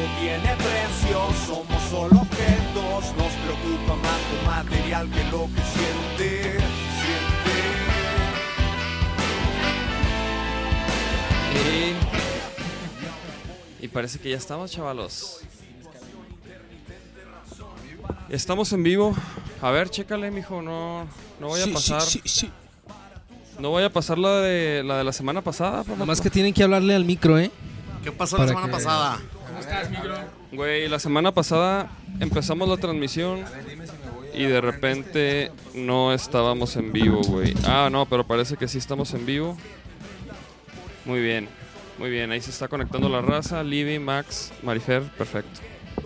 Todo tiene precio, somos solo objetos, nos preocupa más lo material que lo que siente, siente. Y, y parece que ya estamos, chavalos. Estamos en vivo. A ver, chécale, mijo. No, no voy a pasar. No voy a pasar la de la de la semana pasada. Nomás que tienen que hablarle al micro, ¿eh? ¿Qué pasó Para la semana que- pasada? Güey, la semana pasada empezamos la transmisión y de repente no estábamos en vivo, güey. Ah, no, pero parece que sí estamos en vivo. Muy bien, muy bien. Ahí se está conectando la raza. Libby, Max, Marifer, perfecto.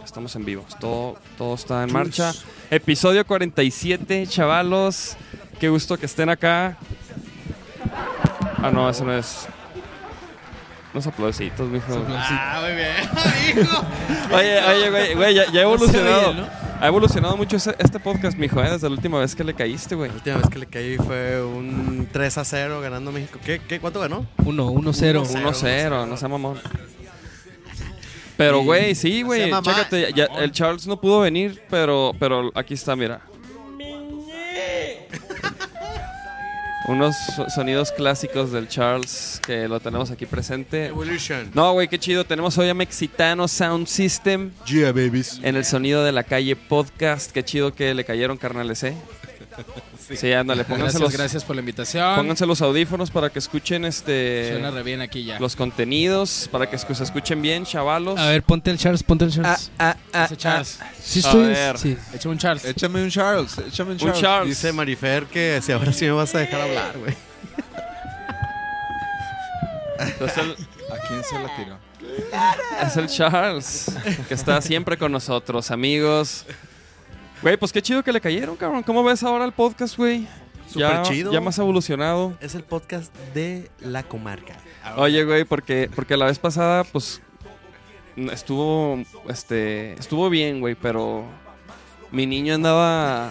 Estamos en vivo. Todo, todo está en marcha. Episodio 47, chavalos. Qué gusto que estén acá. Ah, no, eso no es. Unos aplausitos, mijo. Ah, muy bien. Hijo. Oye, oye, güey, güey, ya, ya ha evolucionado. oye, ¿no? Ha evolucionado mucho ese- este podcast, mijo, ¿eh? desde la última vez que le caíste, güey. La última vez que le caí fue un 3 a 0 ganando México. ¿Qué, qué, ¿Cuánto ganó? 1, 1, 0. 1-0, no sea mamón. Pero, güey, sí, güey, chécate, ya- ya- el Charles no pudo venir, pero, pero aquí está, mira. Unos so- sonidos clásicos del Charles que lo tenemos aquí presente. Evolution. No, güey, qué chido. Tenemos hoy a Mexitano Sound System Yeah, babies. en el sonido de la calle podcast. Qué chido que le cayeron carnales, ¿eh? Sí, ándale, pónganse Gracias, los, gracias por la invitación. pónganse los audífonos para que escuchen este Suena re bien aquí ya. los contenidos, para que se escuchen bien, chavalos. A ver, ponte el Charles, ponte el Charles. ah, ah, Ese Charles. sí, a estoy. ver. Sí. Échame un Charles. Échame un Charles, échame un Un Charles. Charles. Dice Marifer que si ahora sí me vas a dejar hablar, güey. ¿A quién se la tiró? es el Charles, que está siempre con nosotros, amigos. Güey, pues qué chido que le cayeron, cabrón. ¿Cómo ves ahora el podcast, güey? Ya, Súper chido. ya más evolucionado. Es el podcast de la comarca. Oye, güey, porque, porque la vez pasada, pues, estuvo, este, estuvo bien, güey, pero mi niño andaba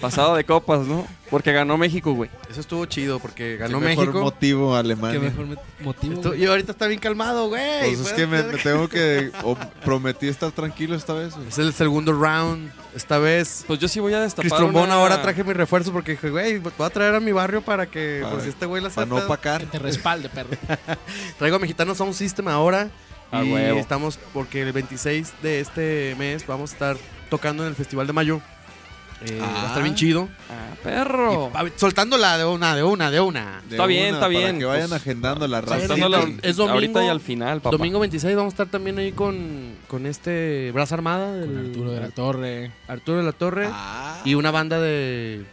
pasado de copas, ¿no? Porque ganó México, güey. Eso estuvo chido porque ganó Qué mejor México. motivo Qué Alemania. mejor me- motivo. Güey. y ahorita está bien calmado, güey. Pues es que me, me tengo que... o prometí estar tranquilo esta vez. güey. Es el segundo round. Esta vez. Pues yo sí voy a destapar Chris Trombón una- ahora traje mi refuerzo porque dije, güey, voy a traer a mi barrio para que, Para- por si este güey la Para no opacar. Que te respalde, perro. Traigo a Mexicano Sound System ahora. A y huevo. estamos, porque el 26 de este mes vamos a estar tocando en el Festival de Mayo. Eh, Va a estar bien chido. Ah, perro. A ver, Soltándola de una, de una, de una. De Está bien, una, está para bien, que vayan pues, agendando la raza. Es domingo- ahorita y al final, papá. Domingo 26 vamos a estar también ahí con, con este Braza Armada. Con Arturo de la Torre. Arturo de la Torre. Ah. Y una banda de.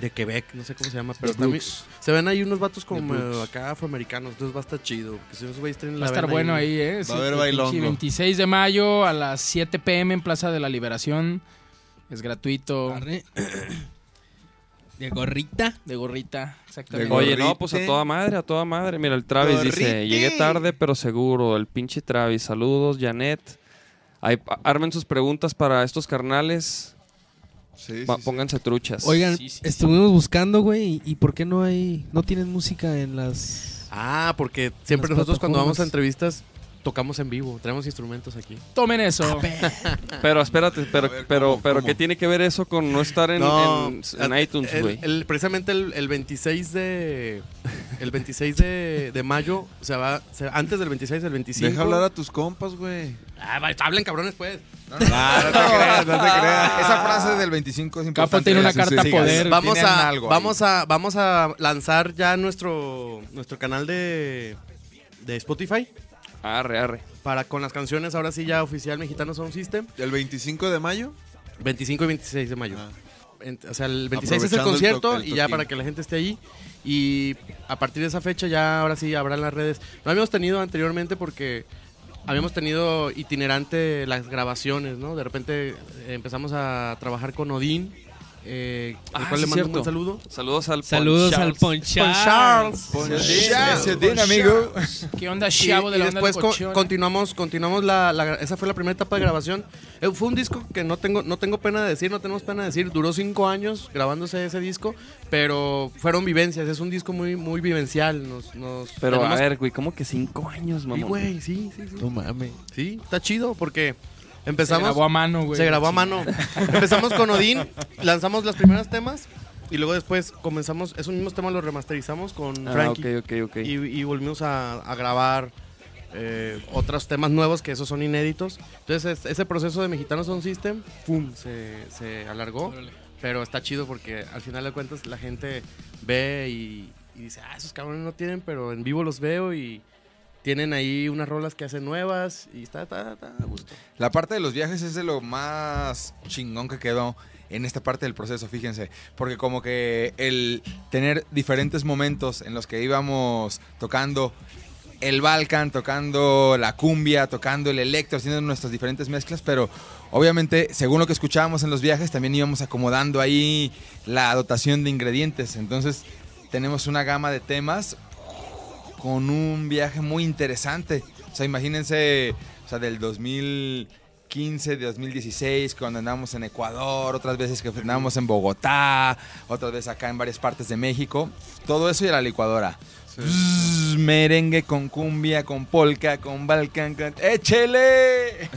De Quebec, no sé cómo se llama, pero también. Se ven ahí unos vatos como acá afroamericanos, entonces va a estar chido. Que si la Va a estar bueno ahí, ¿eh? Va a haber bailongo. pinche 26 de mayo a las 7 pm en Plaza de la Liberación. Es gratuito. Arre. De gorrita. De gorrita, exactamente. De Oye, no, pues a toda madre, a toda madre. Mira, el Travis dice, llegué tarde, pero seguro. El pinche Travis, saludos, Janet. Ahí, armen sus preguntas para estos carnales. Sí, sí. pónganse truchas. Oigan, Sí, sí, sí. estuvimos buscando, güey, y, y ¿por qué no hay, no tienen música en las... Ah, porque siempre nosotros cuando vamos a entrevistas tocamos en vivo, traemos instrumentos aquí. Tomen eso. Pero espérate, pero, ver, pero, ¿cómo, pero cómo? ¿qué tiene que ver eso con no estar en, en- en el- iTunes, el- güey? el- precisamente el, el 26 de el 26 de, de mayo, o sea, va, se- antes del 26 del 25. Deja hablar a tus compas, güey. Ah, hablen cabrones pues. Ah, no te creas, no te creas. Esa frase del 25 es importante. Capo tiene una carta sí, poder. Vamos a algo vamos a vamos a lanzar ya nuestro nuestro canal de de Spotify Arre, arre. para con las canciones ahora sí ya oficial Mexicano Sound System, ¿El 25 de mayo? 25 y 26 de mayo. Ah. En- o sea, el 26 es el concierto el y ya para que la gente esté ahí. Y a partir de esa fecha ya ahora sí habrá las redes. No habíamos tenido anteriormente porque habíamos tenido itinerante las grabaciones, ¿no? De repente eh, empezamos a trabajar con Odín, eh, al Ah, cual sí, le mando un cierto. buen saludo. Saludos al Saludos Pon al Charles. Ponchar. Ese Dean, amigo. ¿Qué onda, Y, chavo de y la onda después co- continuamos, continuamos la, la- esa fue la primera etapa de grabación. Eh, fue un disco que no tengo, no tengo pena de decir, no tenemos pena de decir. Duró cinco años grabándose ese disco, pero fueron vivencias. Es un disco muy, muy vivencial. Nos, nos Pero a tenemos- ver, güey, ¿cómo que cinco años, Sí, mamón? güey, sí, sí, sí. No mames. Sí, está chido porque Se empezamos. grabó a mano, güey. Se grabó a mano. Empezamos con Odín, lanzamos las primeras temas y luego después comenzamos, esos mismos temas los remasterizamos con Ah, Frankie. ok, ok, ok. Y, y volvimos a, a grabar eh, otros temas nuevos que esos son inéditos. Entonces es- ese proceso de Mexicano Sound System, ¡pum! Se, se alargó. Órale. Pero está chido porque al final de cuentas la gente ve y, y dice, ah, esos cabrones no tienen, pero en vivo los veo y tienen ahí unas rolas que hacen nuevas y está, está, está gusto. La parte de los viajes es de lo más chingón que quedó en esta parte del proceso, fíjense. Porque como que el tener diferentes momentos en los que íbamos tocando el Balkan, tocando la cumbia, tocando el electro, haciendo nuestras diferentes mezclas, pero obviamente, según lo que escuchábamos en los viajes, también íbamos acomodando ahí la dotación de ingredientes. Entonces, tenemos una gama de temas con un viaje muy interesante. O sea, imagínense, o sea, del 2015, de 2016, cuando andamos en Ecuador, otras veces que andamos en Bogotá, otras veces acá en varias partes de México. Todo eso y la licuadora. Bzz, merengue con cumbia, con polka, con balcán, con... ¡Échele!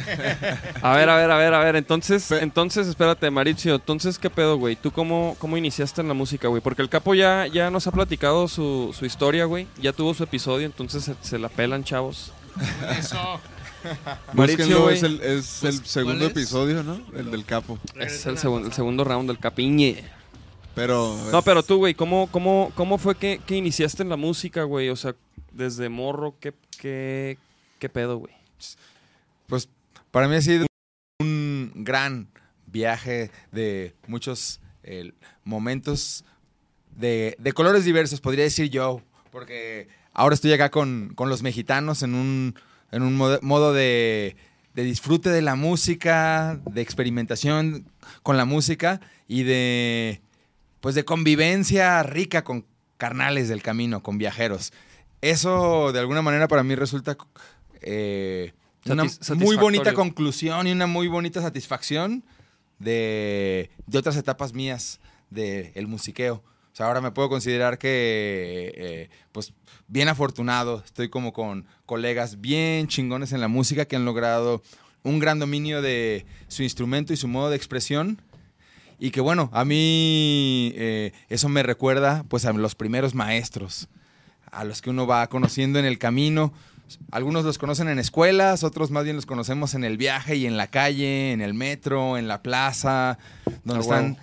A ver, a ver, a ver, a ver. Entonces, entonces, espérate, Mauricio. Entonces, ¿qué pedo, güey? ¿Tú cómo, cómo iniciaste en la música, güey? Porque el capo ya, ya nos ha platicado su, su historia, güey. Ya tuvo su episodio, entonces se, se la pelan, chavos. Eso. Búsquenlo, es el, es el segundo es? episodio, ¿no? El del capo. Es el, segun- el segundo round del capiñe. Pero. No, pero tú, güey, ¿cómo, cómo, ¿cómo fue que, que iniciaste en la música, güey? O sea, desde morro, ¿qué, qué, qué pedo, güey? Pues para mí ha sido un gran viaje de muchos eh, momentos de, de colores diversos, podría decir yo, porque ahora estoy acá con, con los mexicanos en un, en un modo, modo de, de disfrute de la música, de experimentación con la música y de, pues de convivencia rica con carnales del camino, con viajeros. Eso de alguna manera para mí resulta eh, una muy bonita conclusión y una muy bonita satisfacción de, de otras etapas mías del musiqueo. O sea, ahora me puedo considerar que, eh, pues, bien afortunado. Estoy como con colegas bien chingones en la música que han logrado un gran dominio de su instrumento y su modo de expresión. Y que bueno, a mí eh, eso me recuerda pues a los primeros maestros, a los que uno va conociendo en el camino. Algunos los conocen en escuelas, otros más bien los conocemos en el viaje y en la calle, en el metro, en la plaza, donde Ah, están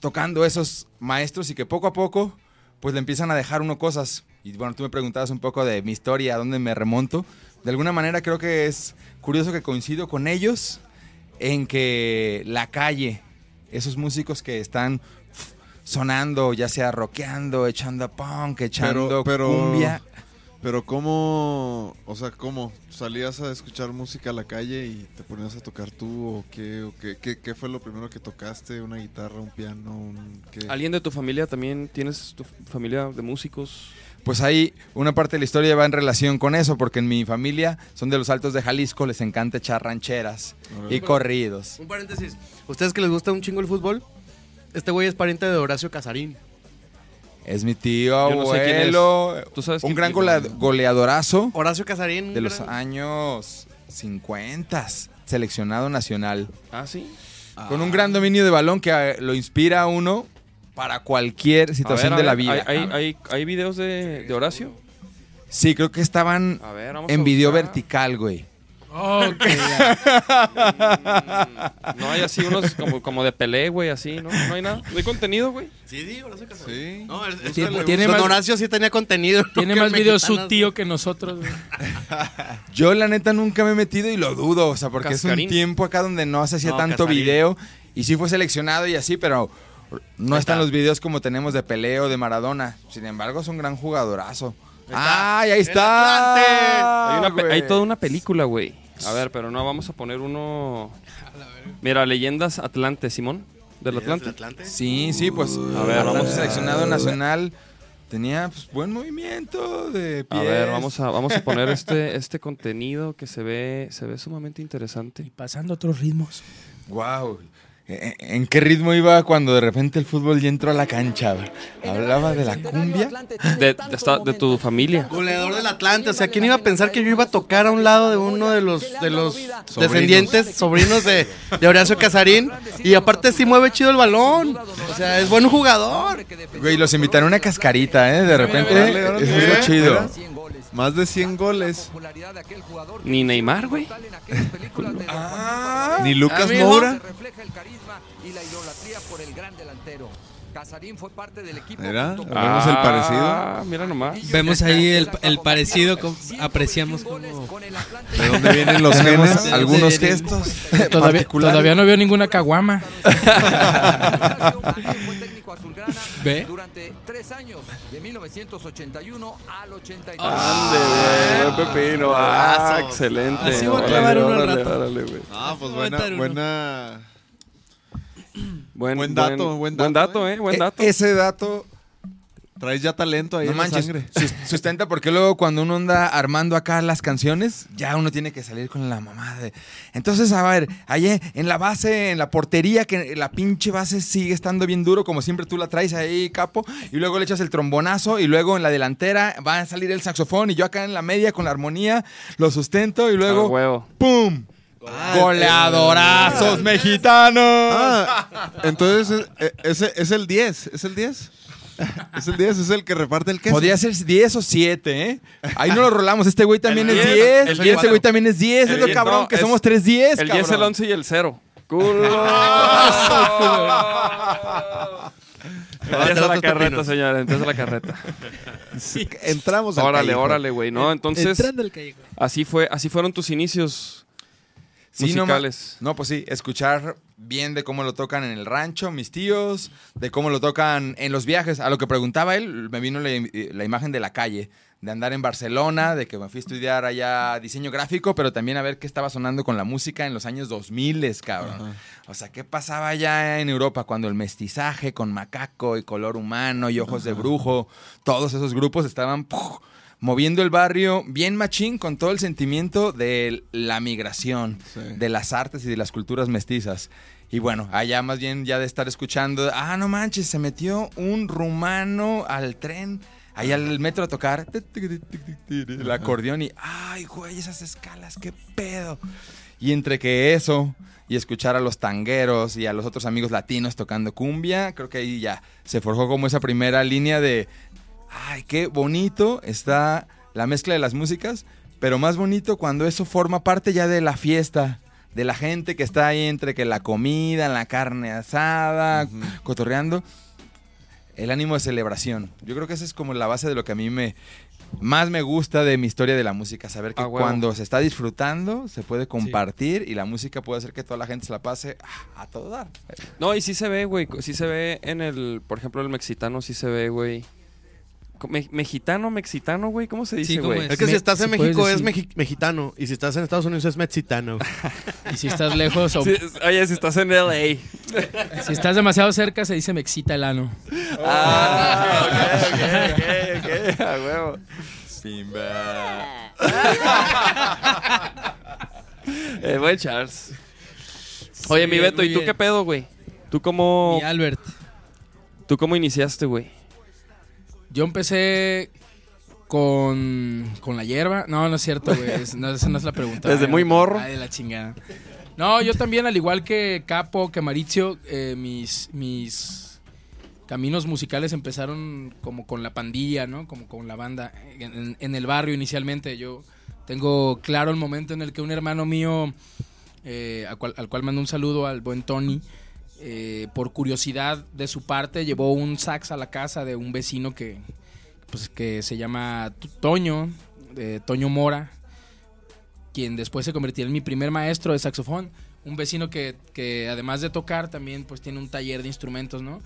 tocando esos maestros y que poco a poco pues le empiezan a dejar uno cosas. Y bueno, tú me preguntabas un poco de mi historia, a dónde me remonto. De alguna manera creo que es curioso que coincido con ellos en que la calle, esos músicos que están sonando, ya sea rockeando, echando punk, echando pero- cumbia. Pero cómo, o sea, cómo salías a escuchar música a la calle y te ponías a tocar tú o qué, o qué, qué, qué fue lo primero que tocaste, una guitarra, un piano, un qué? ¿Alguien de tu familia también tienes tu familia de músicos? Pues ahí una parte de la historia va en relación con eso, porque en mi familia son de los altos de Jalisco, les encanta echar rancheras y corridos. Un paréntesis. ¿Ustedes que les gusta un chingo el fútbol? Este güey es pariente de Horacio Casarín. Es mi tío Yo no sé quién es. abuelo, ¿Tú sabes un gran golea- goleadorazo Horacio Casarín. de los gran- años 50, seleccionado nacional. Ah, sí. Con un gran dominio de balón que eh, lo inspira a uno para cualquier A situación ver, a de la ver, vida. ¿Hay, hay, hay, hay videos de, de Horacio? Sí, creo que estaban ver, en video vertical, güey. Ok. Mm, No hay así unos como, como de pelé, güey, así, ¿no? No hay nada. No hay contenido, güey. Sí, sí, Horacio Casarín. Sí. No, es- es- Tiene- Don tiene más- Horacio sí tenía contenido. Tiene más videos su tío que nosotros, güey. Yo la neta nunca me he metido y lo dudo, o sea, porque es un tiempo acá donde no se hacía No, tanto Casarín. video y sí fue seleccionado y así, pero no están está. los videos como tenemos de peleo de Maradona. Sin embargo, es un gran jugadorazo. está. ¡Ay, ahí ¡El está! Atlante! Hay, una pe- hay toda una película, güey. A ver, pero no, vamos a poner uno. Mira, leyendas Atlante, Simón. ¿Del Atlante? Sí, sí, pues. A ver, Atlante vamos a- seleccionado nacional. Tenía pues, buen movimiento de A ver, vamos a, vamos a poner este, este contenido que se ve, se ve sumamente interesante. Pasando otros ritmos. Wow. ¿En qué ritmo iba cuando de repente el fútbol ya entró a la cancha? Hablaba de la cumbia. De, de esta- de tu familia. Goleador del Atlante, o sea, ¿quién iba a pensar que yo iba a tocar a un lado de uno de los, de los descendientes, sobrinos de, de Horacio Casarín? Y aparte sí mueve chido el balón, o sea, es buen jugador. Güey, los invitaron a una cascarita, ¿eh? De repente. Es lo chido. Más de 100 goles. Ni Neymar, güey. Ah, Ni Lucas. Moura. Casarín fue parte del equipo. Vemos el parecido. Ah, mira nomás. Vemos ahí el, el parecido, apreciamos como... Con Atlante. ¿De dónde vienen los genes? algunos de- de- gestos. Todavía, todavía no veo ninguna caguama. ¿Ve? durante tres años, de 1981 al 82. Ande, güey, buen pepino. Ah, excelente. Así voy a clavar uno al rato. Ah, pues Voy a buena, Buen, Buen dato, buen dato, dato, eh. eh, buen E- dato. Ese dato Traes ya talento ahí No en la manches, sangre. sus- sustenta porque luego cuando uno anda armando acá las canciones, ya uno tiene que salir con la mamá de... Entonces, a ver, ahí en la base, en la portería, que la pinche base sigue estando bien duro, como siempre tú la traes ahí, capo, y luego le echas el trombonazo, y luego en la delantera va a salir el saxofón, y yo acá en la media con la armonía lo sustento, y Ah, luego... huevo. ¡Pum! Ah, ¡Goleadorazos mexicanos! Ah, entonces eh, ese es el 10, es el 10. Es el 10, es el que reparte el queso. Podría ser 10 o 7, ¿eh? Ahí no lo rolamos. Este güey también El es 10, 10. el Y 10, este güey también es 10. el Es lo 10, cabrón no, que es- somos 3 10. El 10, el 11 y el 0. ¡Culo! Empieza la carreta, señora, empieza la carreta. Entramos al Órale, callejón. órale, güey. No, entonces, Entrando al callejón. así fue, así fueron tus inicios Sí, no, musicales. No, pues sí, escuchar bien de cómo lo tocan en el rancho, mis tíos, de cómo lo tocan en los viajes. A lo que preguntaba él, me vino la, la imagen de la calle, de andar en Barcelona, de que me fui a estudiar allá diseño gráfico, pero también a ver qué estaba sonando con la música en los años 2000, cabrón. O sea, ¿qué pasaba allá en Europa cuando el mestizaje con macaco y color humano y ojos de brujo, todos esos grupos estaban... moviendo el barrio bien machín con todo el sentimiento de la migración, Sí. de las artes y de las culturas mestizas. Y bueno, allá más bien ya de estar escuchando, ah, no manches, se metió un rumano al tren, allá al metro a tocar el acordeón y, ay, güey, esas escalas, qué pedo. Y entre que eso y escuchar a los tangueros y a los otros amigos latinos tocando cumbia, creo que ahí ya se forjó como esa primera línea de, ay, qué bonito está la mezcla de las músicas, pero más bonito cuando eso forma parte ya de la fiesta, de la gente que está ahí entre que la comida, la carne asada, cotorreando, el ánimo de celebración. Yo creo que esa es como la base de lo que a mí me más me gusta de mi historia de la música, saber que Ah, cuando se está disfrutando se puede compartir y la música puede hacer que toda la gente se la pase ah, a todo dar. No, y sí se ve, güey. Sí se ve en el, por ejemplo, el mexicano, sí se ve, güey. Me- mexitano, mexicano, güey. ¿Cómo se dice, Sí, ¿cómo güey? es? Es que si estás en si México es mexi- mexicano y si estás en Estados Unidos es mexicano. Y si estás lejos o Sí, oye, si estás en LA. si estás demasiado cerca, se dice me excita el ano. Ah, ok, ok, ok, ok, a huevo. Eh, buen Charles. Oye, mi Sí, Beto, ¿y tú bien. qué pedo, güey? ¿Tú cómo, Y Albert. ¿Tú cómo iniciaste, güey? Yo empecé con, con la hierba. No, no es cierto, güey. Es- no, esa no es la pregunta. Desde Ay, muy morro. Ay, de la chingada. No, yo también, al igual que Capo, que Maricio, eh, mis, mis caminos musicales empezaron como con la pandilla, ¿no? Como con la banda. En el barrio inicialmente. Yo tengo claro el momento en el que un hermano mío, eh, al, cual, al cual mando un saludo al buen Tony, eh, por curiosidad de su parte, llevó un sax a la casa de un vecino que, pues, que se llama Toño, Toño Mora, quien después se convertiría en mi primer maestro de saxofón. Un vecino que, que además de tocar también pues tiene un taller de instrumentos, ¿no?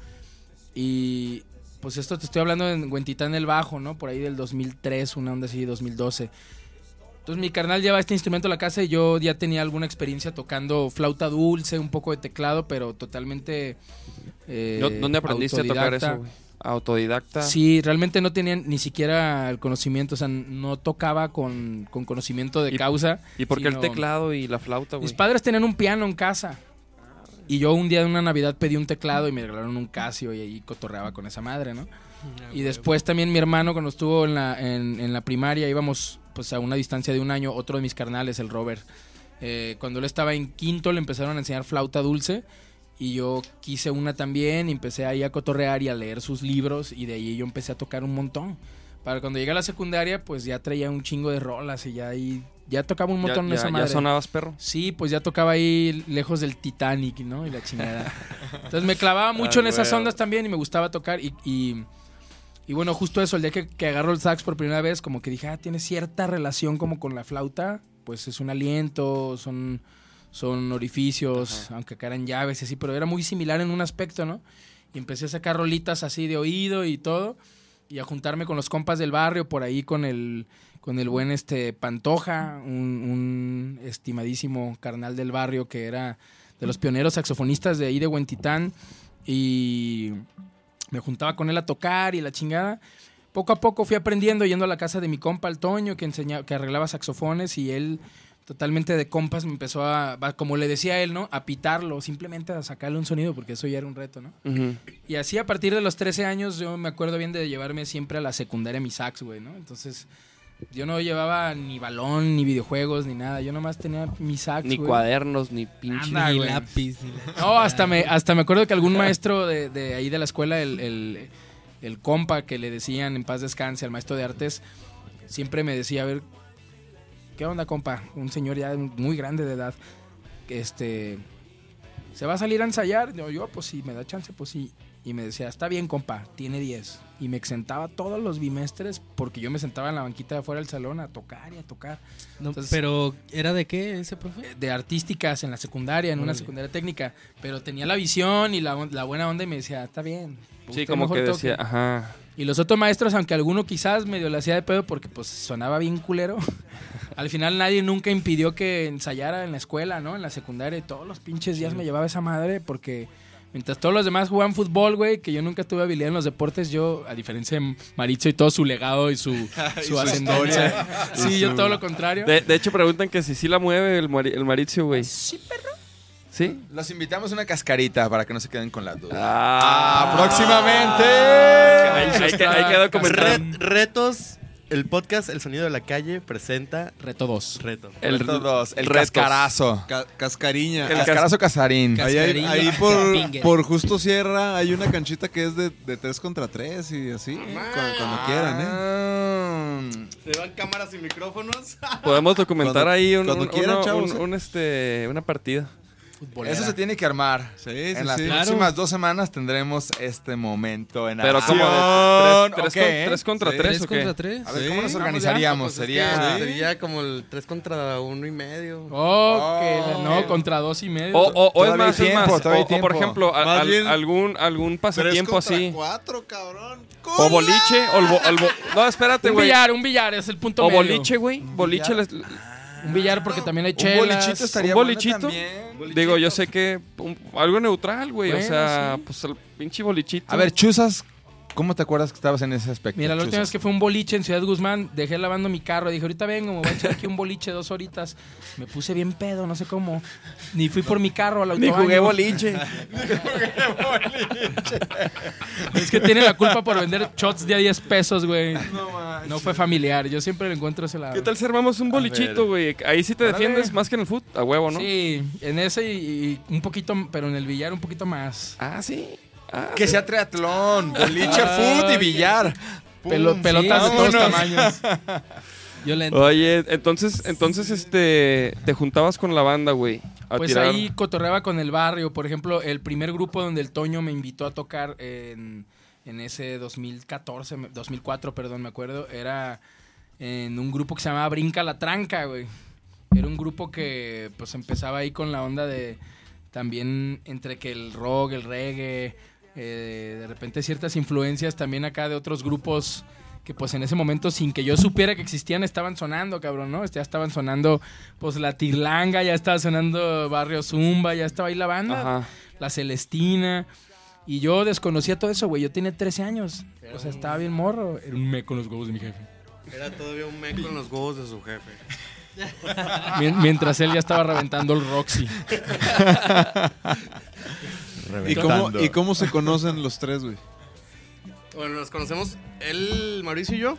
Y pues esto te estoy hablando en Huentitán el Bajo, ¿no? Por ahí del 2003, una onda así, 2012. Entonces mi carnal lleva este instrumento a la casa y yo ya tenía alguna experiencia tocando flauta dulce, un poco de teclado, pero totalmente... eh, ¿Dó- ¿Dónde aprendiste a tocar eso, güey? Autodidacta. Sí, realmente no tenía ni siquiera el conocimiento, o sea, no tocaba con, con conocimiento de ¿Y- causa. ¿Y por qué el teclado y la flauta, güey? Mis padres tenían un piano en casa. Y yo un día de una Navidad pedí un teclado y me regalaron un Casio y ahí cotorreaba con esa madre, ¿no? Y después también mi hermano cuando estuvo en la, en, en la primaria íbamos pues a una distancia de un año, otro de mis carnales, el Robert. eh, cuando él estaba en quinto le empezaron a enseñar flauta dulce y yo quise una también y empecé ahí a cotorrear y a leer sus libros y de ahí yo empecé a tocar un montón. Para cuando llegué a la secundaria pues ya traía un chingo de rolas y ya ahí ya tocaba un Ya, montón en ya- esa ya madre. sonabas perro. Sí, pues ya tocaba ahí lejos del Titanic, ¿no? Y la chingada. Entonces me clavaba mucho Ah, en esas ondas también y me gustaba tocar. Y, y, y bueno, justo eso, el día que, que agarro el sax por primera vez, como que dije, ah, tiene cierta relación como con la flauta. Pues es un aliento, son, son orificios, aunque acá eran llaves y así, pero era muy similar en un aspecto, ¿no? Y empecé a sacar rolitas así de oído y todo. Y a juntarme con los compas del barrio, por ahí con el, con el buen este Pantoja, un, un estimadísimo carnal del barrio que era de los pioneros saxofonistas de ahí de Huentitán. Y me juntaba con él a tocar y la chingada. Poco a poco fui aprendiendo yendo a la casa de mi compa, el Toño, que, enseñaba, que arreglaba saxofones y él totalmente de compas me empezó a, como le decía él, ¿no? A pitarlo, simplemente a sacarle un sonido porque eso ya era un reto, ¿no? Y así a partir de los 13 años yo me acuerdo bien de llevarme siempre a la secundaria mi sax, güey, ¿no? Entonces yo no llevaba ni balón, ni videojuegos, ni nada. Yo nomás tenía mi sax, Ni cuadernos, ni pinche. Anda, Ni lápiz. ni la- No, hasta me, hasta me acuerdo que algún maestro de, de ahí de la escuela, el, el, el compa que le decían en paz descanse al maestro de artes, siempre me decía, a ver, ¿qué onda, compa? Un señor ya muy grande de edad. Este, ¿se va a salir a ensayar? Yo, yo, pues sí, me da chance, pues sí. Y me decía, está bien, compa, tiene 10. Y me exentaba todos los bimestres porque yo me sentaba en la banquita de afuera del salón a tocar y a tocar. No, Entonces- pero, ¿era de qué ese profe? de artísticas en la secundaria, en una Órale. secundaria técnica, pero tenía la visión y la, la buena onda y me decía, está bien. Sí, como mejor que toque". decía, ajá. Y los otros maestros, aunque alguno quizás medio le hacía de pedo porque pues sonaba bien culero, al final nadie nunca impidió que ensayara en la escuela, ¿no? En la secundaria y todos los pinches días me llevaba esa madre porque mientras todos los demás jugaban fútbol, güey, que yo nunca tuve habilidad en los deportes, yo, a diferencia de Maritza y todo su legado y su, su ascendencia, sí, yo todo lo contrario. De, de hecho, preguntan que si sí la mueve el, mari- el güey. Sí, perro. ¿Sí? Los invitamos a una cascarita para que no se queden con la duda. Ah, próximamente. Ahí, ahí que- ahí quedó. Ret- retos, el podcast El Sonido de la Calle presenta Reto 2. reto. El, El todos, el retos. cascarazo. Ca- cascariña. El cascarazo casarín. Cas- Ahí, hay- Cascarilla. ahí por, por Justo Sierra hay una canchita que es de, de 3 contra 3 y así, ¿eh? cuando, cuando quieran, ¿eh? Se van cámaras y micrófonos. Podemos documentar Cuando- ahí un, cuando un- quieran, uno- chavos, un- ¿eh? un, este, una partida. Futbolera. Eso se tiene que armar. Sí, sí, en las sí. próximas dos semanas tendremos este momento en Pero acción. como de tres, tres, tres contra Sí. tres, ¿Tres ¿o qué? contra tres? A ver, Sí, ¿cómo nos organizaríamos? Pues es que Sería... sería como el 3 contra uno y medio. Oh, que Oh. no, contra dos y medio. O, o- o es más, es más. O, o, por ejemplo, al- bien- algún, algún 3 pasatiempo así. 4, cabrón. O boliche, o el bo- el bo- No, espérate, un güey. billar, un billar, es el punto O medio. boliche, güey. Boliche. les- Un billar porque también hay Un chelas. bolichito estaría un bueno bolichito. también. Digo, yo sé que un- algo neutral, güey. o Bueno, sea, sí. pues el pinche bolichito. A ver, Chuzas, ¿cómo te acuerdas que estabas en ese aspecto? Mira, la última vez que fue un boliche en Ciudad Guzmán, dejé lavando mi carro. Dije, ahorita vengo, me voy a echar aquí un boliche dos horitas. Me puse bien pedo, no sé cómo. Ni fui por mi carro al Ni autobaño. jugué boliche. Es que tiene la culpa por vender shots de a 10 pesos, güey. No, fue familiar. Yo siempre le encuentro ese lado. ¿Qué tal si armamos un bolichito, güey? Ahí sí te defiendes más que en el fútbol. A huevo, ¿no? Sí, en ese y, y un poquito, pero en el billar un poquito más. Ah, sí. Ah, Que sea triatlón, boliche, foot y billar. Pelo- pelotas de todos tamaños. Yo le Oye, entonces, entonces, este, te juntabas con la banda, güey. Pues tirar- ahí cotorreaba con el barrio. Por ejemplo, el primer grupo donde el Toño me invitó a tocar en, en ese 2014, me- 2004, perdón, me acuerdo, era en un grupo que se llamaba Brinca la Tranca, güey. Era un grupo que pues empezaba ahí con la onda de también entre que el rock, el reggae, eh, de repente ciertas influencias también acá de otros grupos que pues en ese momento, sin que yo supiera que existían, estaban sonando, cabrón, ¿no? Este, Ya estaban sonando, pues, la Tirlanga, ya estaba sonando Barrio Zumba, ya estaba ahí la banda, Ajá. la Celestina. Y yo desconocía todo eso, güey. Yo tenía 13 años. O sea, estaba bien morro. Era un me con los huevos de mi jefe. Era todavía un meco en los huevos de su jefe. Mien- Mientras él ya estaba reventando el Roxy. ¿Y cómo, ¿Y cómo se conocen los tres, güey? Bueno, nos conocemos, él, Mauricio y yo.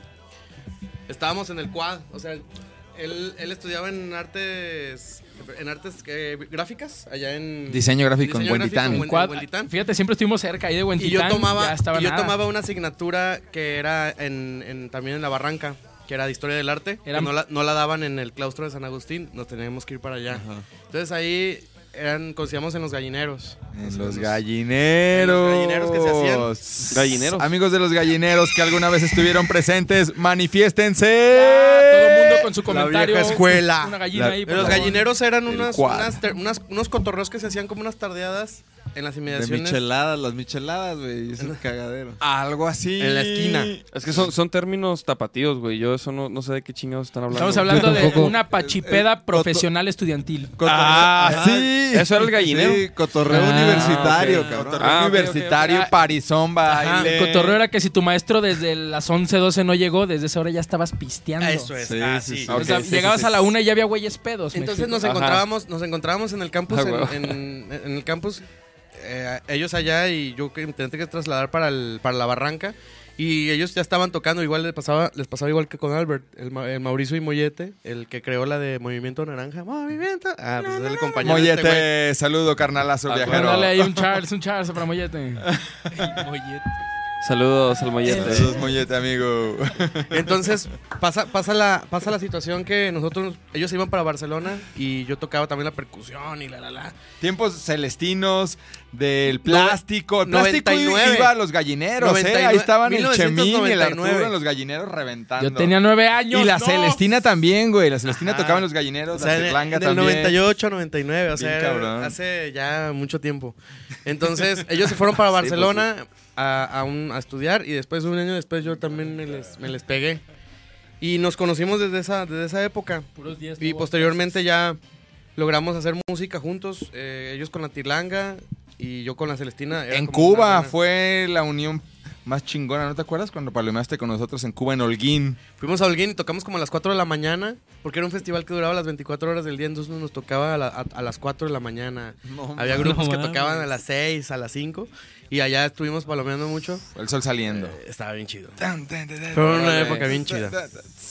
Estábamos en el quad, o sea, él, él estudiaba en artes en artes eh, gráficas allá en Diseño gráfico en Diseño Huentitán. en. Fíjate, siempre estuvimos cerca ahí de Y Huentitán. yo tomaba y yo nada. tomaba una asignatura que era en, en- también en la Barranca, que era de historia del arte, Era- no la, no la daban en el claustro de San Agustín, nos teníamos que ir para allá. Entonces ahí eran conocíamos en los gallineros. En los gallineros. En los gallineros que se hacían. Gallineros. Amigos de los gallineros que alguna vez estuvieron presentes, manifiéstense. Todo el mundo con su La comentario. vieja escuela. Una gallina La- ahí. por Los favor. gallineros eran unas, unas- unos cotorreos que se hacían como unas tardeadas en las De inmediaciones. micheladas, las micheladas, güey. Es el cagadero. Algo así. En la esquina. Es que son, son términos tapatíos, güey. Yo eso no, no sé de qué chingados están hablando. Estamos hablando de una pachipeda profesional estudiantil. Ah, Ajá. sí. Eso era el gallinero. Sí, cotorreo Ah, universitario, ok. cabrón. Cotorreo Ah, universitario, ok, ok. parizón, Ajá, baile. el cotorreo era que si tu maestro desde las 11, 12 no llegó, desde esa hora ya estabas pisteando. Eso es. Sí, ah, sí. O sea, llegabas sí, a la una y ya había güeyes pedos. ¿me Entonces nos encontrábamos, nos encontrábamos en el campus, Ah, en, huevo. en- en el campus, eh, ellos allá y yo que intenté que trasladar para, el, para la barranca. Y ellos ya estaban tocando, igual les pasaba, les pasaba igual que con Albert, el, Ma- el Mauricio y Mollete, el que creó la de Movimiento Naranja. Movimiento. Ah, pues es el compañero. de este. Mollete, saludo, carnalazo Ah, viajero. Dale ahí un Charles, un Charles para Mollete. Saludos al mollete. Saludos, Mollete, amigo. Entonces pasa, pasa, la, pasa la situación que nosotros, ellos iban para Barcelona y yo tocaba también la percusión y la la la. Tiempos celestinos del plástico. El plástico 99. iba a los gallineros, ¿eh? 99, Ahí estaban el Chemín y el 1999. Arturo en los gallineros reventando. Yo tenía nueve años. Y la no. Celestina también, güey. La Celestina Ajá. tocaba en los gallineros, O sea, la en, en el también. 98, 99, o sea, Bien cabrón. hace ya mucho tiempo. Entonces, ellos se fueron para pues Barcelona a, a un- a estudiar y después, un año después, yo también me les, me les pegué. Y nos conocimos desde esa, desde esa época. Puros días Y posteriormente ya logramos hacer música juntos, eh, ellos con la Tirlanga y yo con la Celestina. Era En Cuba fue la unión más chingona, ¿no te acuerdas? Cuando palomeaste con nosotros en Cuba, en Holguín. Fuimos a Holguín y tocamos como a las 4 de la mañana, porque era un festival que duraba las 24 horas del día, entonces nos tocaba a, la- a- a las 4 de la mañana. Había grupos no que tocaban a las 6, a las 5, y allá estuvimos palomeando mucho. El sol saliendo. Eh, estaba bien chido. Fue una época bien chida.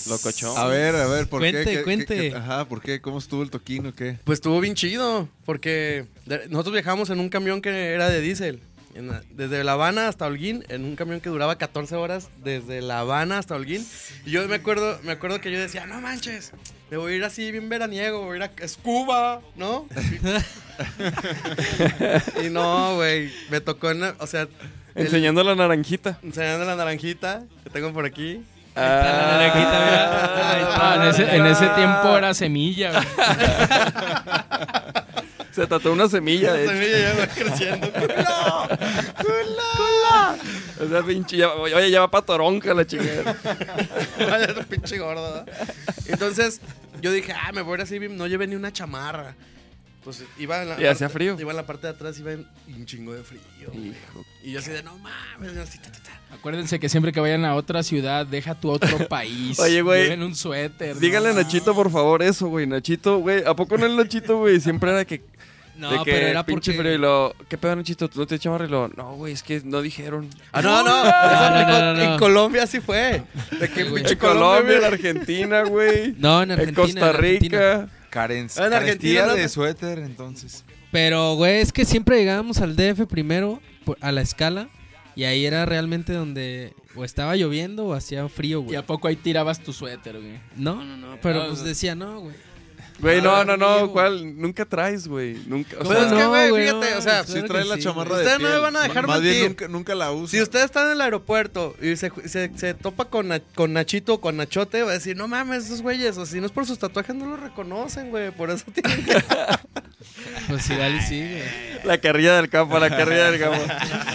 Locochón. A ver, a ver, ¿por Cuente, qué? ¿Qué- cuente. qué- ajá, ¿por qué? ¿Cómo estuvo el toquín o qué? Pues estuvo bien chido, porque nosotros viajamos en un camión que era de diésel. En la- desde La Habana hasta Holguín, en un camión que duraba 14 horas desde La Habana hasta Holguín. Y yo me acuerdo, me acuerdo que yo decía, no manches, me voy a ir así bien veraniego, voy a ir a Escuba, ¿no? y no, güey, me tocó, en la- o sea, el- Enseñando la naranjita. enseñando la naranjita que tengo por aquí. Ah, Ah, en, ese, en ese tiempo era semilla. Se tatuó una semilla, de La hecho. semilla ya va creciendo. O sea, pinche, ya- oye, ya va pa' toronca la chingada. Vaya, pinche gordo. ¿verdad? Entonces, yo dije, ah, me voy a ir así, no llevé ni una chamarra. Pues iba en la Y hacía frío. Iba en la parte de atrás, iba en un chingo de frío. güey. Y yo así de, no mames, así, ta, ta, ta. Acuérdense que siempre que vayan a otra ciudad, deja tu otro país. Oye, güey, Lleven un suéter. Dígale a ¿no? Nachito, por favor, eso, güey. Nachito, güey. ¿A poco no el Nachito, güey? Siempre era que. No, de que pero era pinche porque... frío y lo. ¿Qué pedo, Nachito? ¿Tú no te chamarra? Y lo. No, güey, es que no dijeron. Ah, no, no. en no, Co- no, no. En Colombia sí fue. De que En pinche Colombia, en. Argentina, güey. No, en En Argentina. Costa en Argentina. Rica. Ah, en Argentina, ¿no? de suéter, entonces. Pero, güey, es que siempre llegábamos al DF primero, a la escala, y ahí era realmente donde o estaba lloviendo o hacía frío, ¿Y güey. a poco ahí tirabas tu suéter, güey? No, no, no, pero No, pues no. decía, no, güey. Güey, no, no, no. ¿Cuál? Nunca traes, güey. Nunca. O Pues sea, es que, güey, fíjate, o sea, sí, Sí Claro trae que la sí, chamarra de Ustedes no me van a dejar Más bien mentir. nunca, nunca la usa. Si ustedes están en el aeropuerto y se, se, se topa con, Na- con Nachito o con Nachote, va a decir, no mames, esos güeyes, o si no es por sus tatuajes, no los reconocen, güey. Por eso tienen que... Pues igual sí, güey. La carrilla del campo, la carrilla del campo.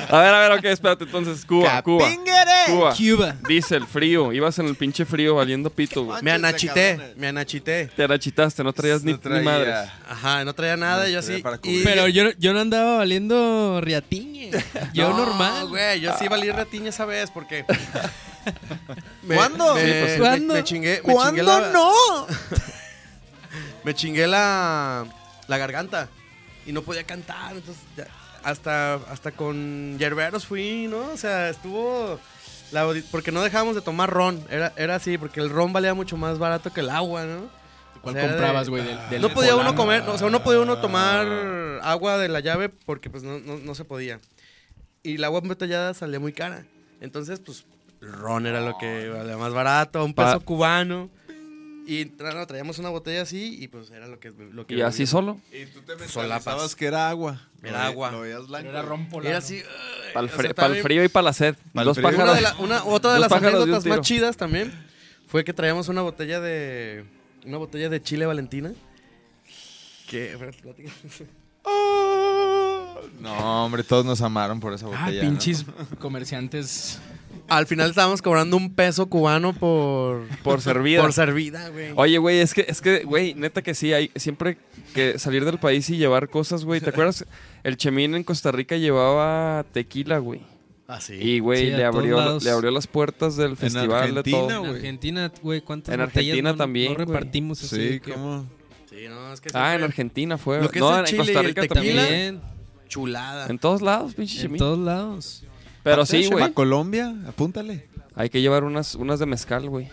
A ver, a ver, ok, espérate. Entonces, Cuba, Cuba. Cuba. Cuba. Dice el frío. Ibas en el pinche frío valiendo pito, güey. Me anachité, me anachité. Te arachitaste, no traías ni, No ni traía- madres. Ajá, no traía nada, yo traía así. para y- cubrir. Pero yo, yo no andaba valiendo riatiñe. Yo No, normal. güey, yo sí valí ratiña esa vez porque. Me- ¿Cuándo? Me, Sí, pues sí. me- ¿Cuándo? me chingué. Me chingué la, no? Me chingué la, la garganta y no podía cantar. Entonces, ya- hasta, hasta con yerberos fui, ¿no? O sea, estuvo. la porque no dejábamos de tomar ron. Era, era así, porque el ron valía mucho más barato que el agua, ¿no? ¿Cuál O sea, era comprabas, de- güey? Del, del no podía uno comer, o sea, no podía uno tomar agua de la llave porque pues no, no, no se podía. Y el agua embotellada salía muy cara. Entonces, pues, ron era lo que valía más barato, un peso Pa- cubano. Y no, traíamos una botella así y pues era lo que, lo que Y así solo. Y tú te mentalizabas que era agua. Era agua. Lo veías blanco. Era polano. Era así. Para el, o sea, frío, el y para la sed. Pa'l Dos frío. Una pájaros. de la- una- otra de las de anécdotas más chidas también fue que traíamos una botella de una botella de chile Valentina. Que. No, hombre, todos nos amaron por esa Ah, botella. ¿no? pinches comerciantes. Al final estábamos cobrando un peso cubano por Por servida. por servida, güey. Oye, güey, es que, es que, güey, neta que sí, hay siempre que salir del país y llevar cosas, güey. ¿Te acuerdas? El Chemín en Costa Rica llevaba tequila, güey. Así. Y, güey, Sí, a le, abrió, le abrió las puertas del festival de Argentina, todo. En güey. Argentina, güey, ¿cuántas En Argentina no- también, No repartimos así. Sí, que- ¿cómo? Sí, no, es que Ah, en Argentina fue. Lo que es no, el en chile Costa y el Rica tequila. también. Chulada. En todos lados, pinche en Chemín. todos lados. Pero sí, güey. ¿A Colombia? Apúntale. Hay que llevar unas, unas de mezcal, güey.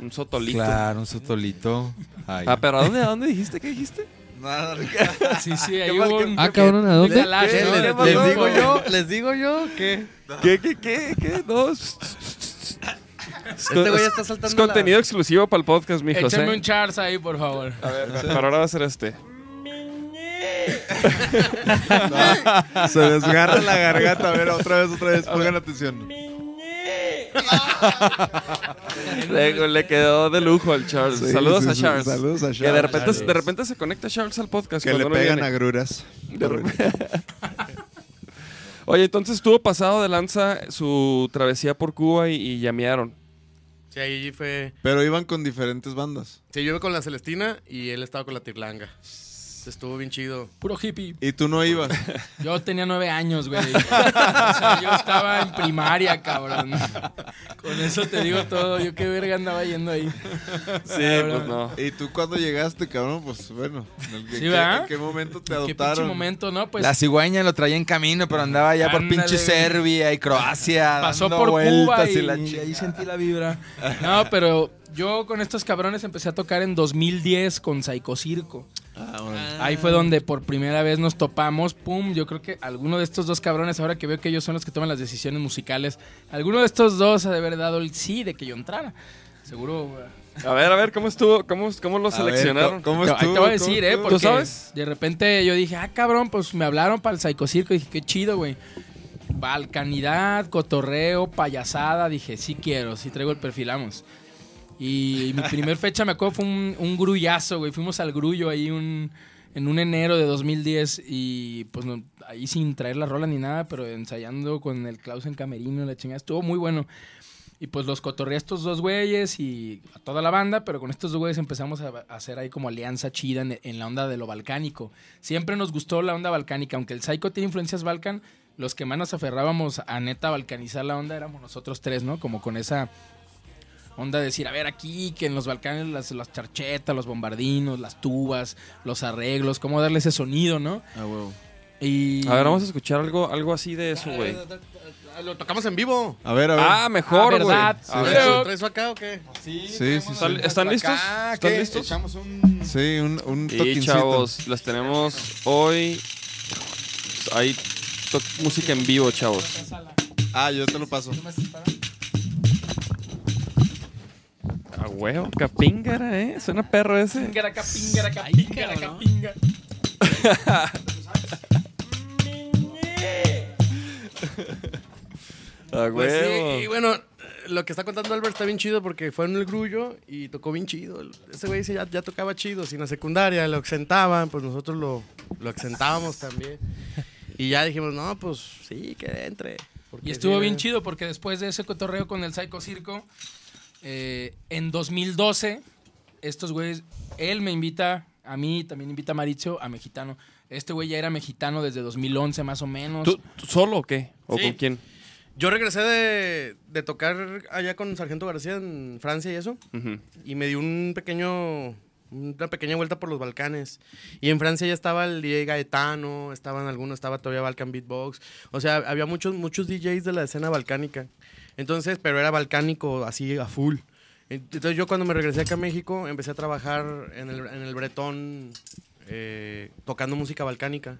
Un sotolito. Claro, un sotolito. Ay. Ah, pero ¿a dónde, a dónde dijiste? ¿Qué dijiste? Nada, Sí, sí, ahí hubo un... Ah, cabrón, ¿a dónde? ¿Qué? Les, ¿Qué digo yo, les digo yo que ¿Qué, qué, qué, qué? No. Es, este güey está es saltando contenido exclusivo para el podcast, mijo. Échame ¿eh? un Charles ahí, por favor. A ver, pero ahora va a ser este. Se desgarra la garganta. A ver, otra vez, otra vez. Pongan atención. Le, le quedó de lujo al Charles. Sí, Saludos sí, a Charles. saludos a Que de Charles. repente, de repente se conecta Charles al podcast. Que le no pegan agruras. De repente- Oye, entonces estuvo pasado de lanza su travesía por Cuba y, y llamearon. Sí, ahí fue. Pero iban con diferentes bandas. Sí, yo iba con la Celestina y él estaba con la Tirlanga. Estuvo bien chido. Puro hippie. Y tú no ibas. Yo tenía nueve años, güey. O sea, yo estaba en primaria, cabrón. Con eso te digo todo. Yo qué verga andaba yendo ahí. Sí, pues no. y tú cuando llegaste, cabrón, pues bueno. ¿En qué, en qué momento te Qué pinche adoptaron? momento, ¿no? Pues la cigüeña lo traía en camino, pero andaba ya por pinche Serbia y Croacia. pasó dando por Cuba y, la y ahí sentí la vibra. No, pero yo con estos cabrones empecé a tocar en 2010 con Psycho Circo. Ah, bueno. Ahí fue donde por primera vez nos topamos. Pum, yo creo que alguno de estos dos cabrones, ahora que veo que ellos son los que toman las decisiones musicales, alguno de estos dos ha de haber dado el sí de que yo entrara. Seguro. güey. A ver, a ver, ¿cómo estuvo? ¿Cómo, cómo lo A ver, seleccionaron? ¿Cómo estuvo? ahí te voy a ¿Cómo decir, ¿eh? Porque ¿Tú sabes? de repente yo dije, ah, cabrón, pues me hablaron para el Psycho Circo. Y dije, qué chido, güey. Balcanidad, cotorreo, payasada. Dije, sí quiero, sí traigo el perfilamos. Y mi primer fecha, me acuerdo, fue un, un grullazo, güey. Fuimos al grullo ahí un, en un enero de 2010 y pues ahí sin traer la rola ni nada, pero ensayando con el Klaus en camerino, la chingada. Estuvo muy bueno. Y pues los cotorreé a estos dos güeyes y a toda la banda, pero con estos dos güeyes empezamos a, a hacer ahí como alianza chida en, en la onda de lo balcánico. Siempre nos gustó la onda balcánica, aunque el Psycho tiene influencias balcan, los que más nos aferrábamos a neta balcanizar la onda éramos nosotros tres, ¿no? Como con esa onda de decir, a ver, aquí que en los Balcanes las, las charchetas, los bombardinos, las tubas, los arreglos, cómo darle ese sonido, ¿no? Ah, huevo. Y... A ver, vamos a escuchar algo, algo así de eso, güey. Lo tocamos en vivo. A ver, a ver. Ah, mejor, Ah, güey. ¿verdad? A Sí. ver. Pero- ¿Traes acá o qué? sí, sí, sí. ¿Están, ¿están listos? Acá, ¿Están ¿qué? listos? Echamos un... Sí, un, un Y toquincito. chavos, les tenemos hoy. Hay to- música en vivo, chavos. Ah, yo te lo paso. A huevo, capíngara, ¿eh? Suena perro ese. Pingaraca, pingaraca, pingaraca, pinga. A Pues sí, huevo. y bueno, lo que está contando Albert está bien chido porque fue en el grullo y tocó bien chido. Ese güey ya, ya tocaba chido. Si en la secundaria lo exentaban, pues nosotros lo, lo exentábamos también. Y ya dijimos, no, pues sí, que entre. porque Y estuvo sí, bien eh, chido porque después de ese cotorreo con el Psycho Circo, eh, en 2012, estos güeyes, él me invita, a mí también invita a Mauricio, a Mexicano. Este güey ya era mexicano desde 2011 más o menos. ¿Tú, tú solo o qué? ¿O Sí. con quién? Yo regresé de, de tocar allá con Sargento García en Francia y eso. Y me di un pequeño una pequeña vuelta por los Balcanes y en Francia ya estaba el DJ Gaetano estaban algunos estaba todavía Balkan Beatbox o sea había muchos muchos DJs de la escena balcánica entonces pero era balcánico así a full entonces yo cuando me regresé acá a México empecé a trabajar en el, en el Bretón eh, tocando música balcánica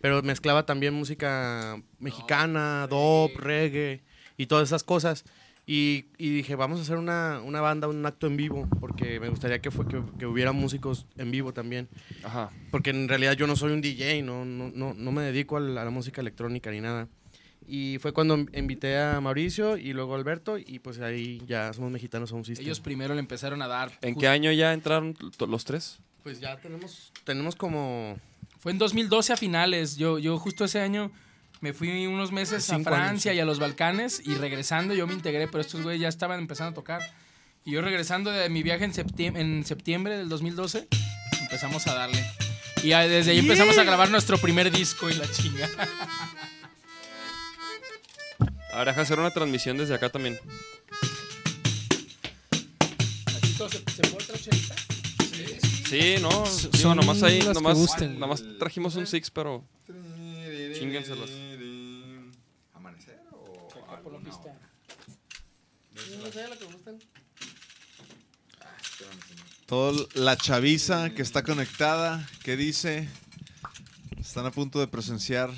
pero mezclaba también música mexicana, dop, reggae y todas esas cosas. Y, y dije, vamos a hacer una, una banda, un acto en vivo, porque me gustaría que, fue, que, que hubiera músicos en vivo también. Ajá. Porque en realidad yo no soy un DJ, no, no, no, no me dedico a la, a la música electrónica ni nada. Y fue cuando invité a Mauricio y luego a Alberto, y pues ahí ya somos mexicanos a un sistema. Ellos primero le empezaron a dar. ¿En Just- qué año ya entraron los tres? Pues ya tenemos, tenemos como Fue en 2012 a finales. Yo, yo justo ese año me fui unos meses a Francia años, y a los Balcanes y regresando yo me integré, pero estos güeyes ya estaban empezando a tocar. Y yo regresando de mi viaje en, septiembre, en septiembre del 2012, empezamos a darle. Y desde ahí empezamos a grabar nuestro primer disco y la chinga. Ahora deja hacer una transmisión desde acá también. Sí, no, digo, son nomás ahí, las que nomás, gusten. nomás trajimos un six, pero Chínguenselos. ¿Amanecer o Toda la chaviza que está conectada, que dice, están a punto de presenciar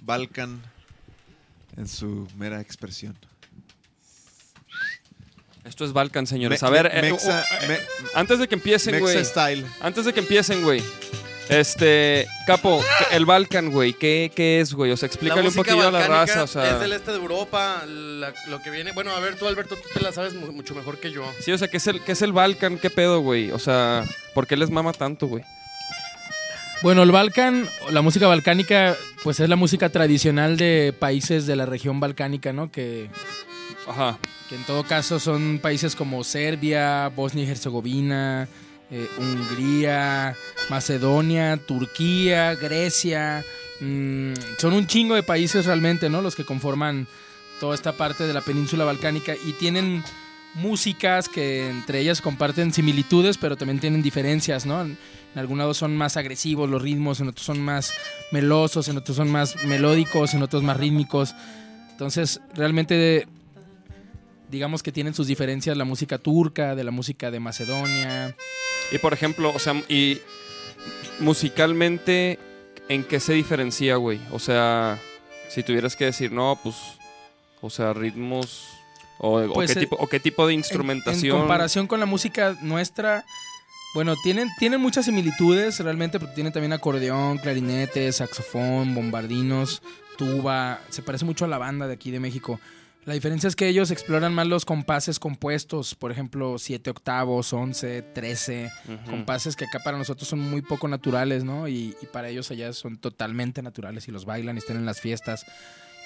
Balkan en su mera expresión. esto es Balkan, señores. Me- A ver, me- eh, Mexa, uh, me- antes de que empiecen, güey. style. Antes de que empiecen, güey. Este, Capo, el Balkan, güey, ¿qué, ¿qué es, güey? O sea, explícale un poquillo a la raza, o sea. Es del este de Europa, la- lo que viene... Bueno, a ver, tú, Alberto, tú te la sabes mu- mucho mejor que yo. Sí, o sea, ¿qué es el, qué es el Balkan? ¿Qué pedo, güey? O sea, ¿por qué les mama tanto, güey? Bueno, el Balcan, la música balcánica, pues es la música tradicional de países de la región balcánica, ¿no? Que, Ajá. que en todo caso son países como Serbia, Bosnia y Herzegovina, eh, Hungría, Macedonia, Turquía, Grecia. mm, son un chingo de países realmente, ¿no? Los que conforman toda esta parte de la península balcánica y tienen músicas que entre ellas comparten similitudes, pero también tienen diferencias, ¿no? En, en lado son más agresivos los ritmos, en otros son más melosos, en otros son más melódicos, en otros más rítmicos. Entonces, realmente digamos que tienen sus diferencias la música turca, de la música de Macedonia. Y por ejemplo, o sea, y musicalmente, ¿en qué se diferencia, güey? O sea, si tuvieras que decir, no, pues, o sea, ritmos, o, o Pues, qué, tipo, o qué tipo de En- instrumentación. En, comparación con la música nuestra, bueno, tienen, tienen muchas similitudes realmente, porque tienen también acordeón, clarinete, saxofón, bombardinos, tuba. Se parece mucho a la banda de aquí de México. La diferencia es que ellos exploran más los compases compuestos, por ejemplo, 7 octavos, 11, 13, Ujú. compases que acá para nosotros son muy poco naturales, ¿no? Y, y para ellos allá son totalmente naturales y los bailan y están en las fiestas.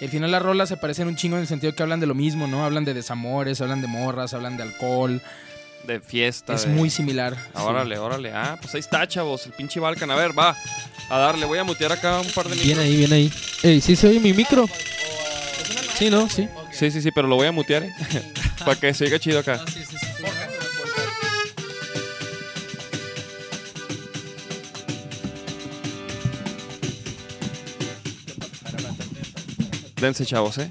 Y al final las rolas se parecen un chingo en el sentido que hablan de lo mismo, ¿no? Hablan de desamores, hablan de morras, hablan de alcohol. De fiesta. Es de- muy similar. Ah, sí. órale, órale. Ah, pues ahí está, chavos, el pinche Balkan. A ver, va. A darle, voy a mutear acá un par de Bien micros. ahí, bien ahí. Ey, ¿sí se oye mi micro? Sí, ¿no? Sí. Sí, sí, sí, pero lo voy a mutear, ¿eh? Para que se oiga chido acá. Dense, chavos, ¿eh?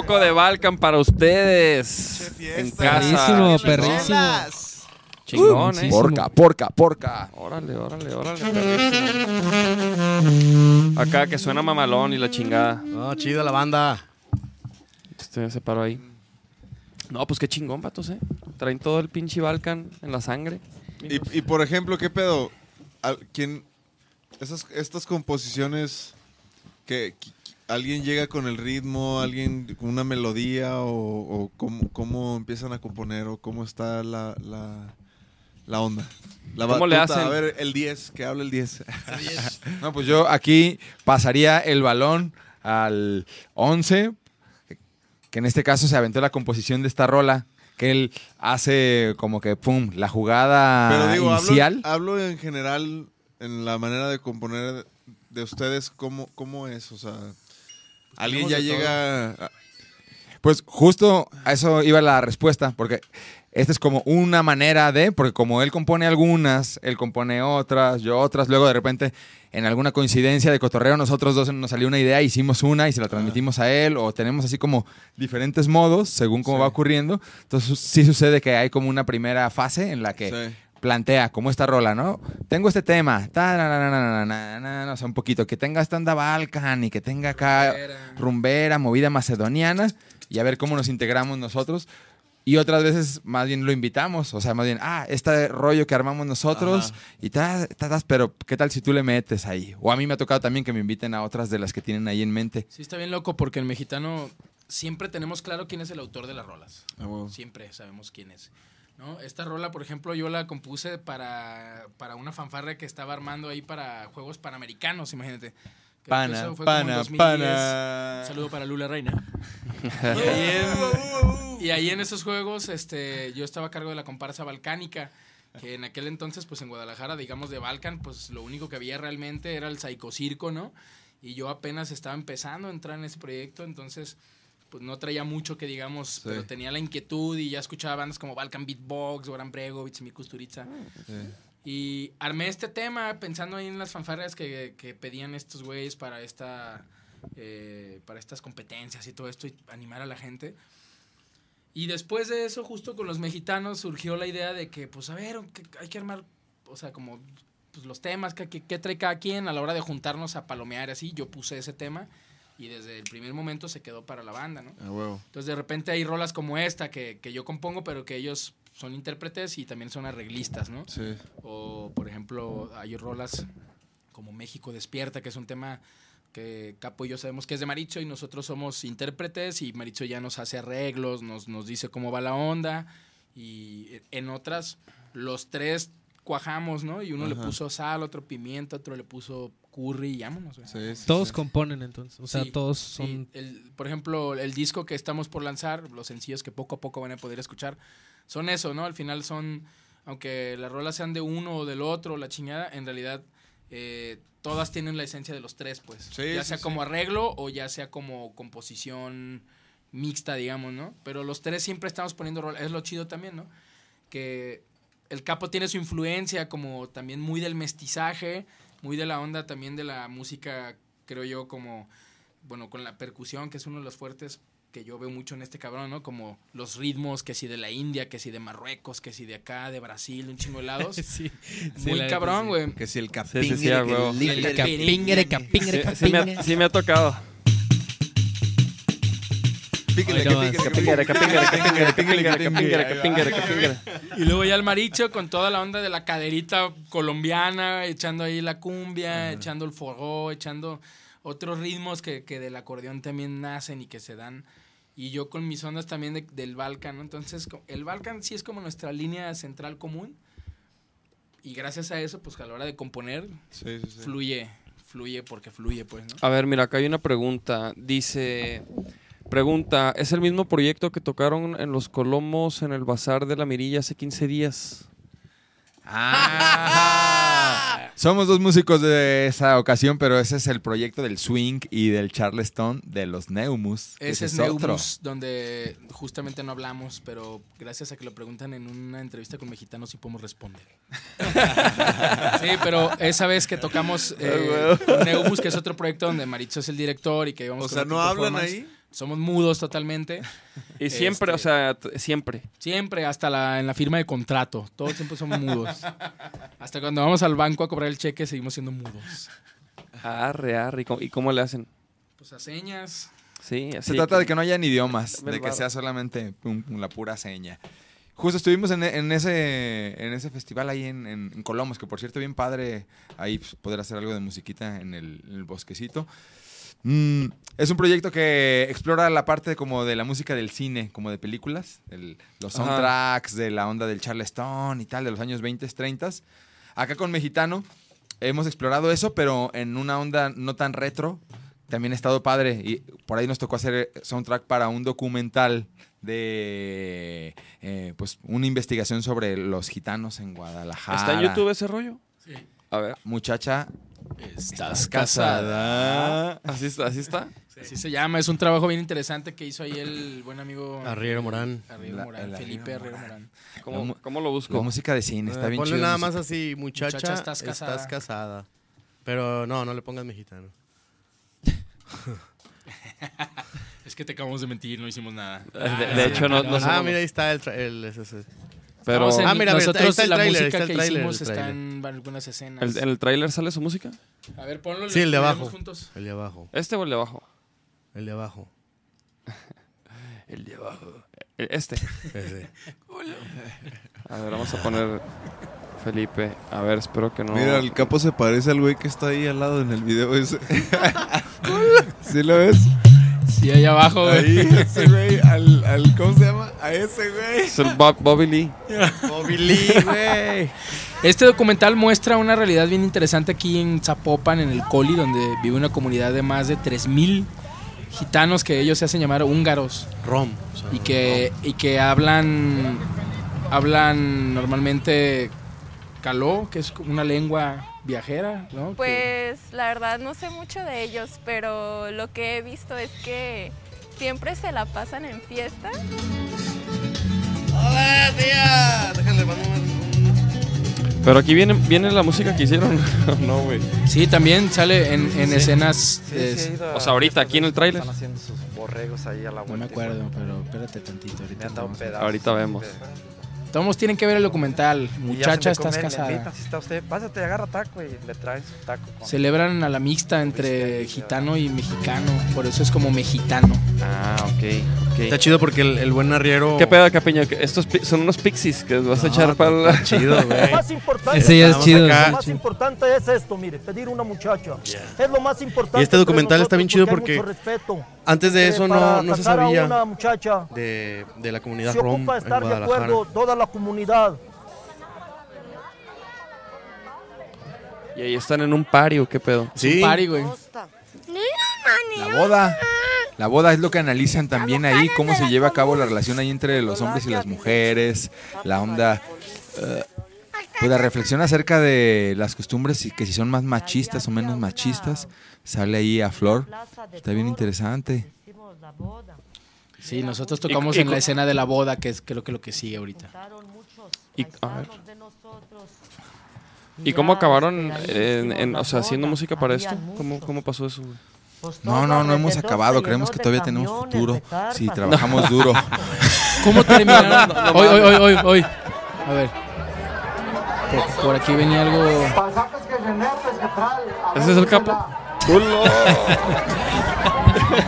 Poco de Balkan para ustedes. En casa. Perrísimo, perrísimo. Chingón, eh. Porca, porca, porca. Órale, órale, órale. perrísimo. Acá que suena mamalón y la chingada. No, chida la banda. Este se paró ahí. No, pues qué chingón, patos, eh. Traen todo el pinche Balkan en la sangre. Y, y, por ejemplo, ¿qué pedo? Al- ¿Quién, esas, estas composiciones que- alguien llega con el ritmo, alguien con una melodía o, o cómo, cómo empiezan a componer o cómo está la, la, la onda. La ¿Cómo le batuta, hacen? A ver, el 10, que habla el 10. No, pues yo aquí pasaría el balón al 11, que en este caso se aventó la composición de esta rola, que él hace como que, pum, la jugada Pero digo, inicial. hablo, hablo en general en la manera de componer de ustedes, ¿cómo, cómo es? O sea, alguien ya llega... a- Pues justo a eso iba la respuesta, porque esta es como una manera de, porque como él compone algunas, él compone otras, yo otras, luego de repente en alguna coincidencia de cotorreo nosotros dos nos salió una idea, hicimos una y se la transmitimos a él, o tenemos así como diferentes modos según cómo Sí. va ocurriendo. Entonces sí sucede que hay como una primera fase en la que Sí. Plantea como esta rola, ¿no? Tengo este tema, o sea, un poquito, que tenga esta onda Balkan y que tenga acá Rumbera. rumbera, movida macedoniana y a ver cómo nos integramos nosotros. Y otras veces más bien lo invitamos, o sea, más bien, ah, este rollo que armamos nosotros Ajá. y tal, pero ¿qué tal si tú le metes ahí? O a mí me ha tocado también que me inviten a otras de las que tienen ahí en mente. Sí, está bien loco porque el mexicano siempre tenemos claro quién es el autor de las rolas. Ah, huevo. Siempre sabemos quién es. ¿No? Esta rola, por ejemplo, yo la compuse para, para una fanfarra que estaba armando ahí para Juegos Panamericanos, imagínate. Creo Pana, pana, 2010. pana. Un saludo para Lula Reina. y, ahí en, y ahí en esos juegos este, yo estaba a cargo de la comparsa balcánica. Que en aquel entonces, pues en Guadalajara, digamos de Balkan, pues lo único que había realmente era el Circo, ¿no? Y yo apenas estaba empezando a entrar en ese proyecto, entonces pues no traía mucho que digamos, pero tenía la inquietud y ya escuchaba bandas como Balkan Beatbox, Goran Bregovic, Mi Kusturica. Y armé este tema pensando ahí en las fanfarrias que, que pedían estos güeyes para esta eh, para estas competencias y todo esto y animar a la gente. Y después de eso, justo con los mexicanos, surgió la idea de que, pues a ver, hay que armar, o sea, como pues, los temas que, que, que trae cada quien a la hora de juntarnos a palomear así. Yo puse ese tema y desde el primer momento se quedó para la banda, ¿no? A huevo. Entonces de repente hay rolas como esta que, que yo compongo, pero que ellos son intérpretes y también son arreglistas, ¿no? Sí. O, por ejemplo, hay rolas como México Despierta, que es un tema que Capo y yo sabemos que es de Maricho y nosotros somos intérpretes y Maricho ya nos hace arreglos, nos, nos dice cómo va la onda y en otras los tres cuajamos, ¿no? Y uno le puso sal, otro pimienta, otro le puso curry y vámonos. güey. Sí, sí, Todos sí. componen entonces. O sea, Sí, todos sí. son. El- por ejemplo, el disco que estamos por lanzar, los sencillos que poco a poco van a poder escuchar, son eso, ¿no? Al final son, aunque las rolas sean de uno o del otro, la chingada, en realidad eh, todas tienen la esencia de los tres, pues. Sí, ya sí, sea sí. como arreglo o ya sea como composición mixta, digamos, ¿no? Pero los tres siempre estamos poniendo rolas, es lo chido también, ¿no? Que el capo tiene su influencia como también muy del mestizaje, muy de la onda también de la música, creo yo, como, bueno, con la percusión, que es uno de los fuertes que yo veo mucho en este cabrón, ¿no? Como los ritmos, que si de la India, que si de Marruecos, que si de acá, de Brasil, un chingo de lados. Sí, muy cabrón, güey. Que si el Sí, sí, sí, huevo. El capingere, capingere, Sí, sí me, ha, capingere. sí me ha tocado. Y luego ya el maricho con toda la onda de la caderita colombiana, echando ahí la cumbia, echando el forró, echando otros ritmos que, que del acordeón también nacen y que se dan. Y yo con mis ondas también de- del Balkan, ¿no? Entonces, el Balkan sí es como nuestra línea central común. Y gracias a eso, pues a la hora de componer, Sí, sí, sí. fluye, fluye porque fluye, pues, ¿no? A ver, mira, acá hay una pregunta. Dice, pregunta, ¿es el mismo proyecto que tocaron en Los Colomos en el Bazar de la Mirilla hace 15 días? Ah, Somos dos músicos de esa ocasión, pero ese es el proyecto del swing y del charleston de los Neumus. Ese es otro. Neumus, donde justamente no hablamos, pero gracias a que lo preguntan en una entrevista con mexicanos sí podemos responder. sí, pero esa vez que tocamos eh, con Neumus, que es otro proyecto donde Maritzo es el director y que íbamos O con sea, ¿no hablan ahí? Somos mudos totalmente. Y siempre, Este- o sea, t- siempre. Siempre, hasta la, en la firma de contrato. Todos siempre somos mudos. Hasta cuando vamos al banco a cobrar el cheque seguimos siendo mudos. Arre, arre. ¿Y cómo, y cómo le hacen? Pues a señas. Sí, así. Se trata de que no hayan idiomas, de que sea solamente un- la pura seña. Justo estuvimos en, en ese, en ese festival ahí en, en- en Colomos, que por cierto, bien padre ahí pues, poder hacer algo de musiquita en el, en el bosquecito. Mm, es un proyecto que explora la parte como de la música del cine, como de películas, el- los Ajá. soundtracks, de la onda del Charleston y tal, de los años 20, 30. Acá con Mexicano hemos explorado eso, pero en una onda no tan retro. También ha estado padre y por ahí nos tocó hacer soundtrack para un documental de eh, pues una investigación sobre los gitanos en Guadalajara. ¿Está en YouTube ese rollo? A ver. Muchacha, Estás casada. ¿Así está? ¿Así está? Así se llama. Es un trabajo bien interesante que hizo ahí el buen amigo Arriero Morán. Arriero La- Morán, el Felipe Arriero Arriero Morán. ¿Cómo, mu- cómo lo busco? la música de cine, está Eh, bien ponle chido. nada más así, muchacha, Muchacha, estás, estás casada. casada. Pero no, no le pongas mexicano. Es que te acabamos de mentir, no hicimos nada. De, de hecho, no, no ah, somos- mira, ahí está el... tra- el ese- ese. Pero Estamos en- Ah, mira, mira, ahí nosotros está el la tráiler, música está el que tráiler, hicimos el está tráiler. en algunas escenas. ¿el- ¿en el tráiler sale su música? A ver, ponlo. Sí, el de abajo. juntos. El de abajo. ¿Este o el de abajo? El de abajo. El de abajo. Este. Ese. A ver, vamos a poner Felipe. A ver, espero que no. Mira, el capo se parece al güey que está ahí al lado en el video ese. ¿Sí lo ves? Sí, ahí abajo, güey. Ahí, ese güey, al, al, ¿cómo se llama? A ese güey. Es el Bob- Bobby Lee. Bobby Lee, güey. Este documental muestra una realidad bien interesante aquí en Zapopan, en el Coli, donde vive una comunidad de más de 3.000 gitanos que ellos se hacen llamar húngaros Rom. o sea, y que, y que hablan, hablan normalmente caló, que es una lengua viajera, ¿no? Que- Pues la verdad no sé mucho de ellos, pero lo que he visto es que siempre se la pasan en fiesta. ¡Hola, tía! Déjale, mando. Pero aquí viene, viene la música que hicieron. no, güey. Sí, también sale en, en escenas... de- O sea, ahorita, aquí en el tráiler. Están haciendo sus borregos ahí a la no vuelta. me acuerdo, pero espérate tantito. Me Ahorita han dado un vamos a- pedazo. Ahorita vemos. Todos tienen que ver el documental. Muchacha, estás come, le casada. invitan, si está usted, pásate, agarra taco y le traen su taco. con- Celebran a la mixta entre gitano y mexicano, por eso es como mexicano. Ah, ok. Está ok. chido porque el, el buen arriero... ¿Qué pedo, Capeño? Que Estos son unos pixies que vas a echar para la. Está chido, güey. más importante, Ese ya es chido. acá. lo más importante es esto, mire, pedir una muchacha. Es lo más importante. Y este documental está bien chido porque mucho respeto. Antes de Eh, eso no, no se sabía una muchacha de, de la comunidad se rom ocupa en estar de Guadalajara. acuerdo toda la comunidad. Y ahí están en un pario, ¿qué pedo? Un Sí. güey. La boda. La boda es lo que analizan también ahí, cómo se lleva a cabo la relación ahí entre los hombres y las mujeres, la onda, eh, pues la reflexión acerca de las costumbres y que si son más machistas o menos machistas, sale ahí a flor. Está bien interesante. Sí, nosotros tocamos y en la escena de la boda, que es creo que lo que sigue ahorita. Y, a ver. ¿Y cómo acabaron en, en- o sea, haciendo música para esto? ¿Cómo, cómo pasó eso, güey? No, no, no hemos acabado, creemos que todavía tenemos futuro si trabajamos duro. ¿Cómo terminaron? Hoy, hoy, hoy, hoy, hoy. A ver. Por, por aquí venía algo. ¿Ese es el capo?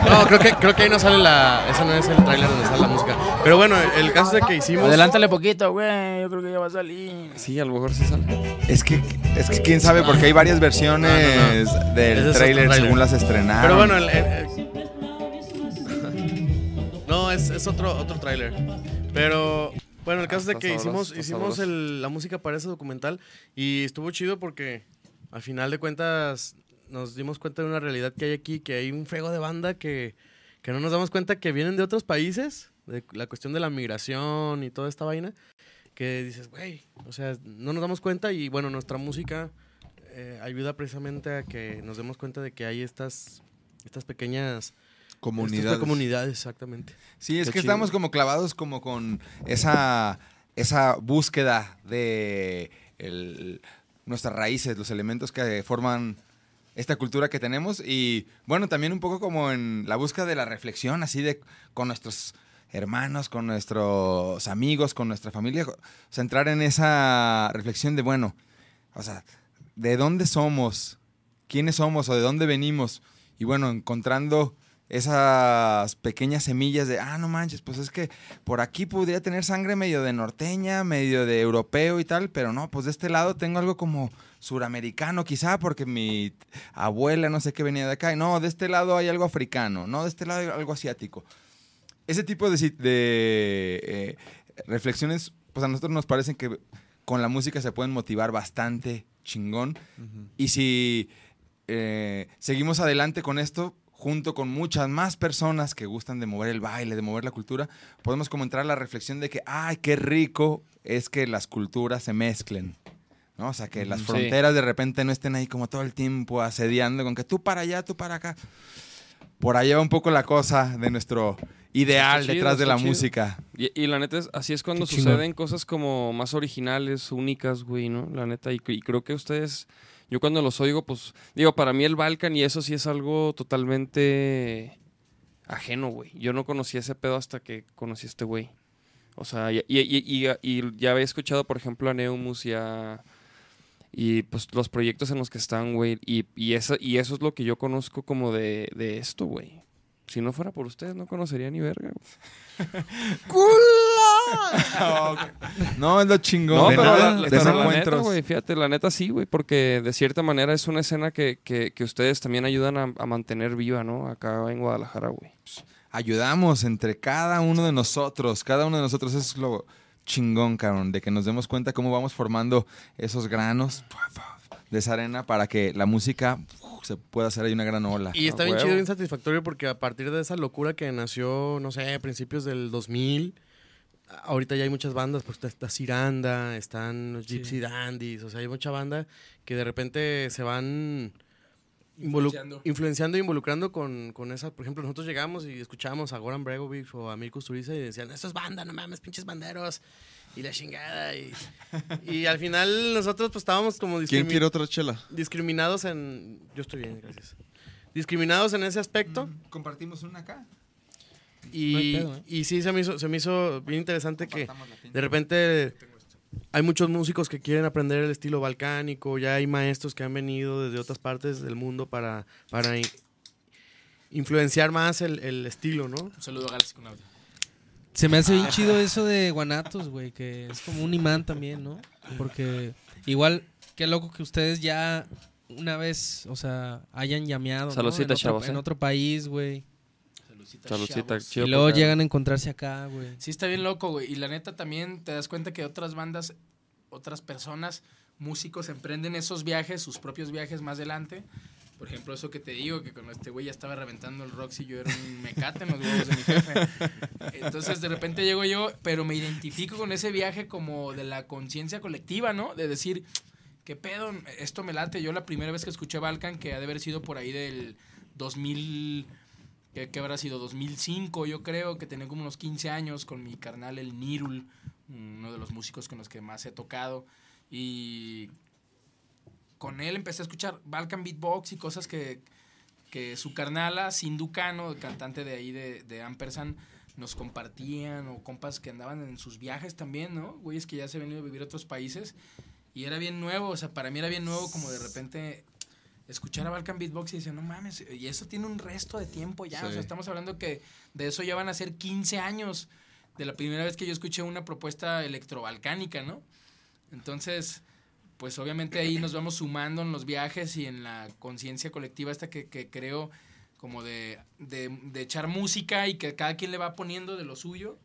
No, creo que, creo que ahí no sale la... Ese no es el tráiler donde sale la música. Pero bueno, el caso es de que hicimos... Adelántale poquito, güey. Yo creo que ya va a salir. Sí, a lo mejor sí sale. Es que, es que quién sabe, porque hay varias versiones No, del es tráiler según las estrenaron. Pero bueno, el, el- el- no, es, es otro, otro tráiler. Pero bueno, el caso es de que hicimos, hicimos la música para ese documental y estuvo chido porque al final de cuentas nos dimos cuenta de una realidad que hay aquí, que hay un frego de banda que, que no nos damos cuenta que vienen de otros países, de la cuestión de la migración y toda esta vaina, que dices, güey, o sea, no nos damos cuenta y bueno, nuestra música eh, ayuda precisamente a que nos demos cuenta de que hay estas, estas pequeñas Comunidades. estas comunidades, exactamente. Sí, es Qué que chido. estamos como clavados como con esa, esa búsqueda de el- nuestras raíces, los elementos que forman esta cultura que tenemos y bueno, también un poco como en la búsqueda de la reflexión, así de con nuestros hermanos, con nuestros amigos, con nuestra familia, o sea, entrar en esa reflexión de, bueno, o sea, ¿de dónde somos? ¿Quiénes somos o de dónde venimos? Y bueno, encontrando esas pequeñas semillas de, ah, no manches, pues es que por aquí podría tener sangre medio de norteña, medio de europeo y tal, pero no, pues de este lado tengo algo como suramericano quizá, porque mi abuela no sé qué venía de acá, y no, de este lado hay algo africano, no, de este lado hay algo asiático. Ese tipo de, de, eh, reflexiones, pues a nosotros nos parecen que con la música se pueden motivar bastante chingón. Y si eh, seguimos adelante con esto, junto con muchas más personas que gustan de mover el baile, de mover la cultura, podemos como entrar a la reflexión de que, ay, qué rico es que las culturas se mezclen. ¿no? O sea, que las Sí. fronteras de repente no estén ahí como todo el tiempo asediando con que tú para allá, tú para acá. Por ahí va un poco la cosa de nuestro ideal chido, detrás de la chido. música. Y, y la neta, es, así es cuando suceden cosas como más originales, únicas, güey, ¿no? La neta, y, y creo que ustedes, yo cuando los oigo, pues, digo, para mí el Balkan y eso sí es algo totalmente ajeno, güey. Yo no conocía ese pedo hasta que conocí a este güey. O sea, y, y- y- y- y ya había escuchado, por ejemplo, a Neumus y a... Y pues los proyectos en los que están, güey. Y, y, eso, y eso es lo que yo conozco como de, de esto, güey. Si no fuera por ustedes, no conocería ni verga. No, es lo chingón. No, de pero nada, la, de pero la neta, güey, fíjate, la neta sí, güey, porque de cierta manera es una escena que, que, que ustedes también ayudan a, a mantener viva, ¿no? Acá en Guadalajara, güey. ayudamos entre cada uno de nosotros. Cada uno de nosotros es lo chingón, cabrón, de que nos demos cuenta cómo vamos formando esos granos de esa arena para que la música uf, se pueda hacer ahí una gran ola. Y está bien huevo. chido, bien satisfactorio porque a partir de esa locura que nació, no sé, a principios del 2000, ahorita ya hay muchas bandas, pues está, Ciranda, están los Gypsy Dandies, o sea, hay mucha banda que de repente se van Influenciando. influenciando e involucrando con, con esa, por ejemplo, nosotros llegamos y escuchábamos a Goran Bregovic o a Mirko Turiza y decían, esto es banda, no mames, pinches banderos. Y la chingada. Y, y al final nosotros pues estábamos como ¿Quién quiere otra chela? discriminados en... Yo estoy bien, gracias. Discriminados en ese aspecto. Compartimos una acá. Y, No hay pedo, ¿eh? y sí, se me, hizo, se me hizo bien interesante que de repente hay muchos músicos que quieren aprender el estilo balcánico, ya hay maestros que han venido desde otras partes del mundo para, para in- influenciar más el, el estilo, ¿no? Un saludo a Galaxy con audio. Se me hace bien chido eso de Guanatos, güey, que es como un imán también, ¿no? Porque igual, qué loco que ustedes ya una vez, o sea, hayan llameado, ¿no? En, otro, chavos, ¿eh? en otro país, güey. Chido Y luego porque- llegan a encontrarse acá, güey. Sí, está bien loco, güey. Y la neta también te das cuenta que otras bandas, otras personas, músicos, emprenden esos viajes, sus propios viajes más adelante. Por ejemplo, eso que te digo, que con este güey ya estaba reventando el Roxy, yo era un mecate en los huevos de mi jefe. Entonces, de repente llego yo, pero me identifico con ese viaje como de la conciencia colectiva, ¿no? De decir, ¿qué pedo? Esto me late. Yo la primera vez que escuché Balkan, que ha de haber sido por ahí del 2000... ¿Qué, qué habrá sido? 2005, yo creo, que tenía como unos 15 años con mi carnal, el Nirul, uno de los músicos con los que más he tocado. Y con él empecé a escuchar Balkan Beatbox y cosas que, que su carnala, Sinducano, cantante de ahí de, de Ampersand, nos compartían, o compas que andaban en sus viajes también, ¿no? Güeyes que ya se han venido a vivir a otros países. Y era bien nuevo, o sea, para mí era bien nuevo como de repente escuchar a Balkan Beatbox y decir, no mames, y eso tiene un resto de tiempo ya. O sea, estamos hablando que de eso ya van a ser 15 años de la primera vez que yo escuché una propuesta electrobalcánica, ¿no? Entonces, pues obviamente ahí nos vamos sumando en los viajes y en la conciencia colectiva esta que, que creo como de, de, de echar música y que cada quien le va poniendo de lo suyo,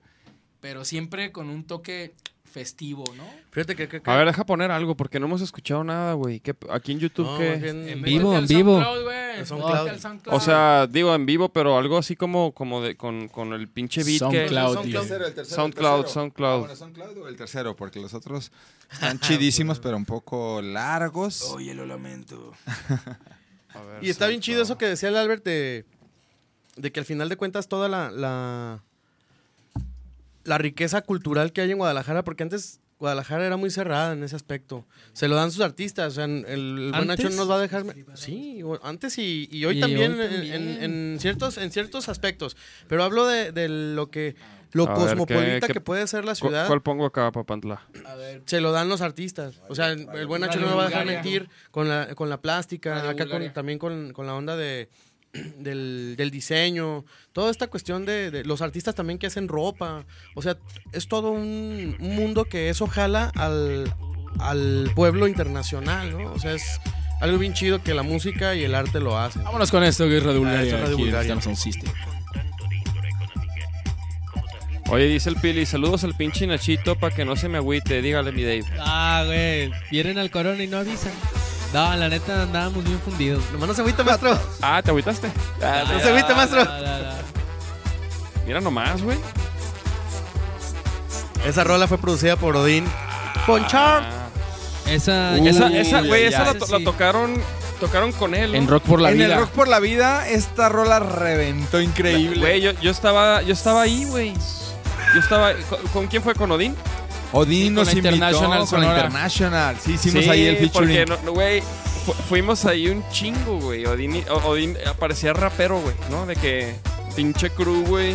pero siempre con un toque festivo, ¿no? Fíjate que... que- que- A ver, deja poner algo, porque no hemos escuchado nada, güey. ¿Qué- Aquí en YouTube, No, ¿qué? En Métete vivo, en vivo. SoundCloud, güey. güey. SoundCloud. SoundCloud. O sea, digo en vivo, pero algo así como, como de, con, con el pinche beat que... SoundCloud, El tío. tercero, el tercero, SoundCloud, el tercero. SoundCloud. Ah, bueno, SoundCloud o el tercero, porque los otros están chidísimos, pero un poco largos. Oye, lo lamento. A ver, Y está bien chido eso SoundCloud. que decía el Albert de, de que al final de cuentas toda la, la, la riqueza cultural que hay en Guadalajara, porque antes Guadalajara era muy cerrada en ese aspecto. Se lo dan sus artistas, o sea, el, el buen. Nacho nos va a dejar... Sí, antes y, y hoy Y también, hoy en- también. En, en ciertos, en ciertos aspectos. Pero hablo de, de lo que... Lo A ver, cosmopolita ¿qué- qué- que puede ser la ¿Cu- ciudad, ¿Cuál pongo acá, Papantla? A ver. se lo dan los artistas. O sea, el el buen Nacho no me va a dejar mentir con la, con la plástica, acá con, también con, con la onda de, del, del diseño, toda esta cuestión de, de los artistas también que hacen ropa. O sea, es todo un, un mundo que eso jala al, al pueblo internacional, ¿no? O sea, es algo bien chido que la música y el arte lo hacen. Vámonos con esto, que es Radio Bulgaria. es aquí System. Oye, dice el Pili, saludos al pinche Nachito para que no se me agüite. Dígale, mi Dave. Ah, güey. Vienen al corona y no avisan. No, la neta andábamos bien fundidos. Nomás no se agüita, maestro. Ah, ¿te agüitaste? Ah, No se agüite, maestro. No, no, no. Mira nomás, güey. Esa rola fue producida por Odín. Ponchar. Esa, Uh, esa, esa, güey, esa la, tocaron, tocaron con él. En Rock por la en Vida. el Rock por la Vida, esta rola reventó increíble. Güey, yo, yo estaba, yo estaba ahí, güey. Yo estaba, ¿con, con quién fue? ¿Con Odín? Odín Sí, con nos la invitó International con la. International. Sí, hicimos Sí, ahí el porque, featuring. no- no, güey, fu- fuimos ahí un chingo, güey. Odín, Odín parecía rapero, güey, ¿no? De que pinche crew, güey.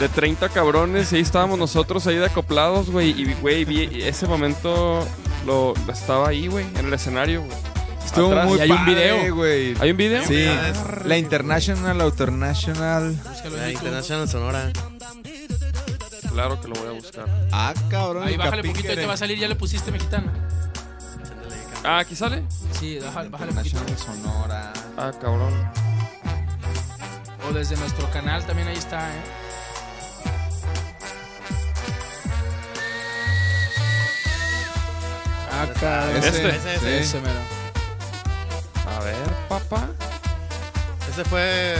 De 30 cabrones, y ahí estábamos nosotros ahí de acoplados, güey. Y, güey, vi ese momento lo, lo estaba ahí, güey, en el escenario, güey. Estuvo Atrás. muy Y hay un padre, video. güey. ¿Hay un video? Sí, la International, la International. La International Sonora. Claro que lo voy a buscar. Ah, cabrón. Ahí el bájale poquito, ahí te va a salir, ya le pusiste mexicano. Ah, ¿aquí sale? Sí, bájale, bájale poquito. Sonora. Ah, cabrón. O desde nuestro canal también ahí está, ¿eh? Acá, Este. Ese, Ese mero. A ver, papá. ese fue.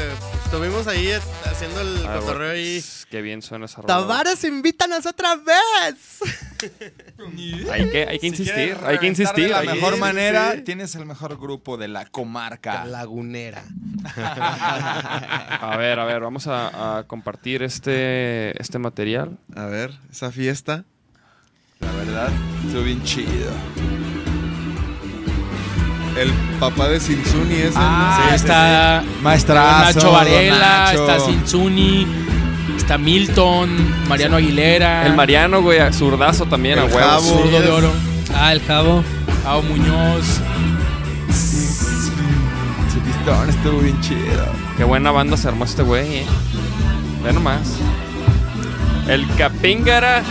Estuvimos ahí haciendo el Ah, cotorreo ahí. pss, Qué bien suena esa rola. Tavares, invítanos otra vez. Hay que, hay que insistir, hay que insistir. De la mejor manera, sí. tienes el mejor grupo de la comarca. Lagunera. A ver, a ver, vamos a, a compartir este, este material. A ver, esa fiesta. La verdad, estuvo bien chido. El papá de Sinsuni es el. Ah, Sí, sí, está Maestrazo, Nacho Varela, Nacho. está Sinsuni, está Milton, Mariano Aguilera, El Mariano, güey, a zurdazo también, El a huevo. Zurdo de Oro, Ah, el Jabo. Ao Muñoz. Su pistón estuvo bien chido. Qué buena banda se armó este güey, eh. Ve nomás. El Capíngara.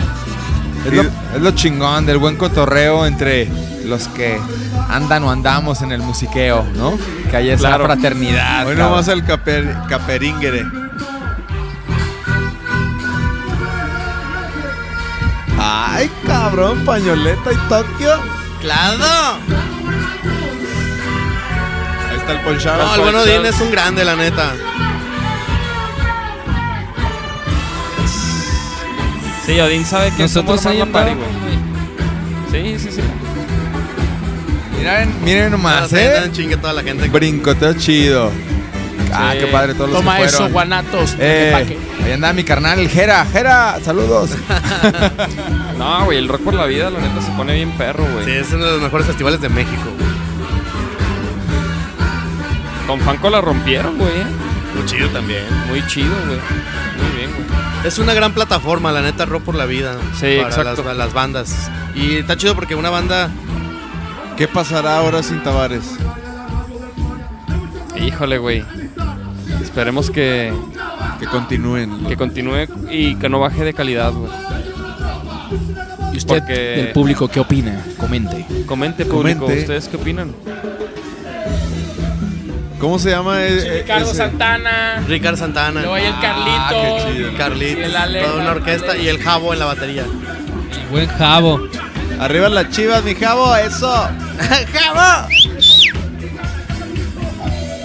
Es lo, es lo chingón del buen cotorreo entre los que andan o andamos en el musiqueo, ¿no? Que haya esa Claro. fraternidad. Hoy cabrón. nomás el caper, caperingere. Ay, cabrón, pañoleta y Tokio. ¡Claro! Ahí está el Ponchar. No, el bueno Odín es un grande, la neta. Sí, Odín sabe que Nosotros somos ahí más la party, güey. Sí, sí, sí. Miren, miren nomás, ¿eh? chingue toda la gente. Brincoteo chido. Ah, Sí. qué padre todos los Toma que eso, fueron. guanatos. Eh, ahí anda mi carnal, el Jera. Jera, saludos. No, güey, el rock por la vida, la neta, se pone bien perro, güey. Sí, es uno de los mejores festivales de México. Con Fanco la rompieron, güey. eh. Muy chido también. Muy chido, güey. Muy bien, güey. Es una gran plataforma, la neta, Rock por la Vida. Sí, para exacto. Las, las bandas. Y está chido porque una banda. ¿Qué pasará ahora sin Tavares? Híjole, güey. Esperemos que, Que continúen. que continúe y que no baje de calidad, güey. ¿Y usted, porque- del público, qué opina? Comente. Comente, público, Comente. ¿ustedes qué opinan? ¿Cómo se llama? e- e- Ricardo ese? Santana. Ricardo Santana. Luego hay el Ah, Carlito. qué chido. Carlitos. Y el Ale- toda una Ale- orquesta y el Jabo en la batería. Buen Jabo. Arriba las chivas, mi jabo, eso. ¡Jabo!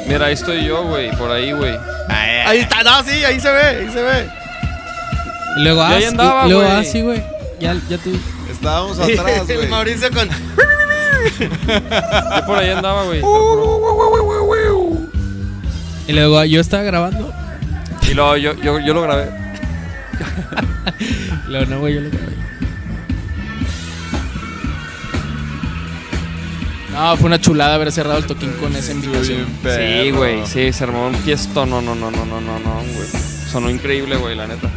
Mira, ahí estoy yo, güey, por ahí, güey. Ahí está, no, sí, ahí se ve, ahí se ve. Y luego, Yo ah, ahí andaba, y luego, güey. ah, sí, güey. Ya, ya tú. Estábamos atrás, El güey. Mauricio con. Yo por ahí andaba, güey. Y luego, yo estaba grabando. Y luego yo, yo, yo lo grabé. Y luego, no, güey, yo lo grabé. No, fue una chulada haber cerrado el toquín con esa invitación. Sí, güey, sí, se armó un fiesto. No, no, no, no, no, no, no, güey. Sonó increíble, güey, la neta.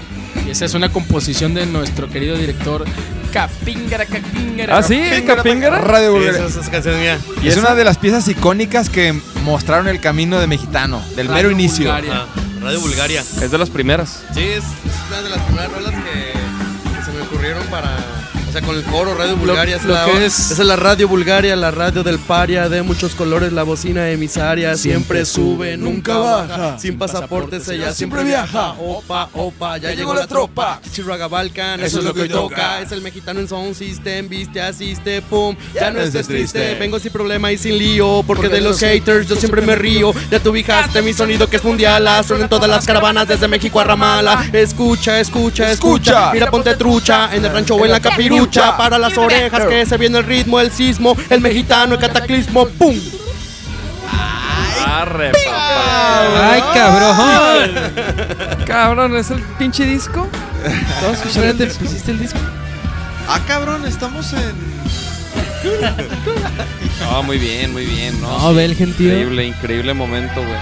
Y esa es una composición de nuestro querido director Capíngara, Capíngara. ¿Ah, sí? ¿Capíngara? Radio Sí, esa es canción mía. Y es una de las piezas icónicas que mostraron el camino de mexicano, del mero inicio. Bulgaria. Ah, Radio Bulgaria. Es de las primeras. Sí, es, es una de las primeras rolas que, que se me ocurrieron para. Sea, con el coro, Radio Bulgaria. es lo la, que es- esa es la Radio Bulgaria, la radio del paria, de muchos colores, la bocina emisaria. Siempre, sube, nunca baja. Sin pasaportes, ella siempre viaja. Opa, opa, ya, llegó la tropa. Chirraga Balkan, eso, es lo que hoy toca. Es el mexicano en Sound System, viste, asiste, pum. Ya no estés triste, vengo sin problema y sin lío. Porque de los haters yo siempre me río. Ya tú ubicaste mi sonido que es mundial. Suena en todas las caravanas desde México a Ramala. Escucha, escucha, escucha. Mira, ponte trucha en el rancho o en la capirucha. Para las orejas que se viene el ritmo, el sismo, el mexicano, el cataclismo. ¡Pum! Arre, papá. Ay, cabrón. Cabrón, ¿es el pinche disco? Todos Espérate, pusiste el disco. Ah, cabrón, estamos en. Ah, muy bien, muy bien, ¿no? No, ve el gentío. Increíble, increíble momento, güey.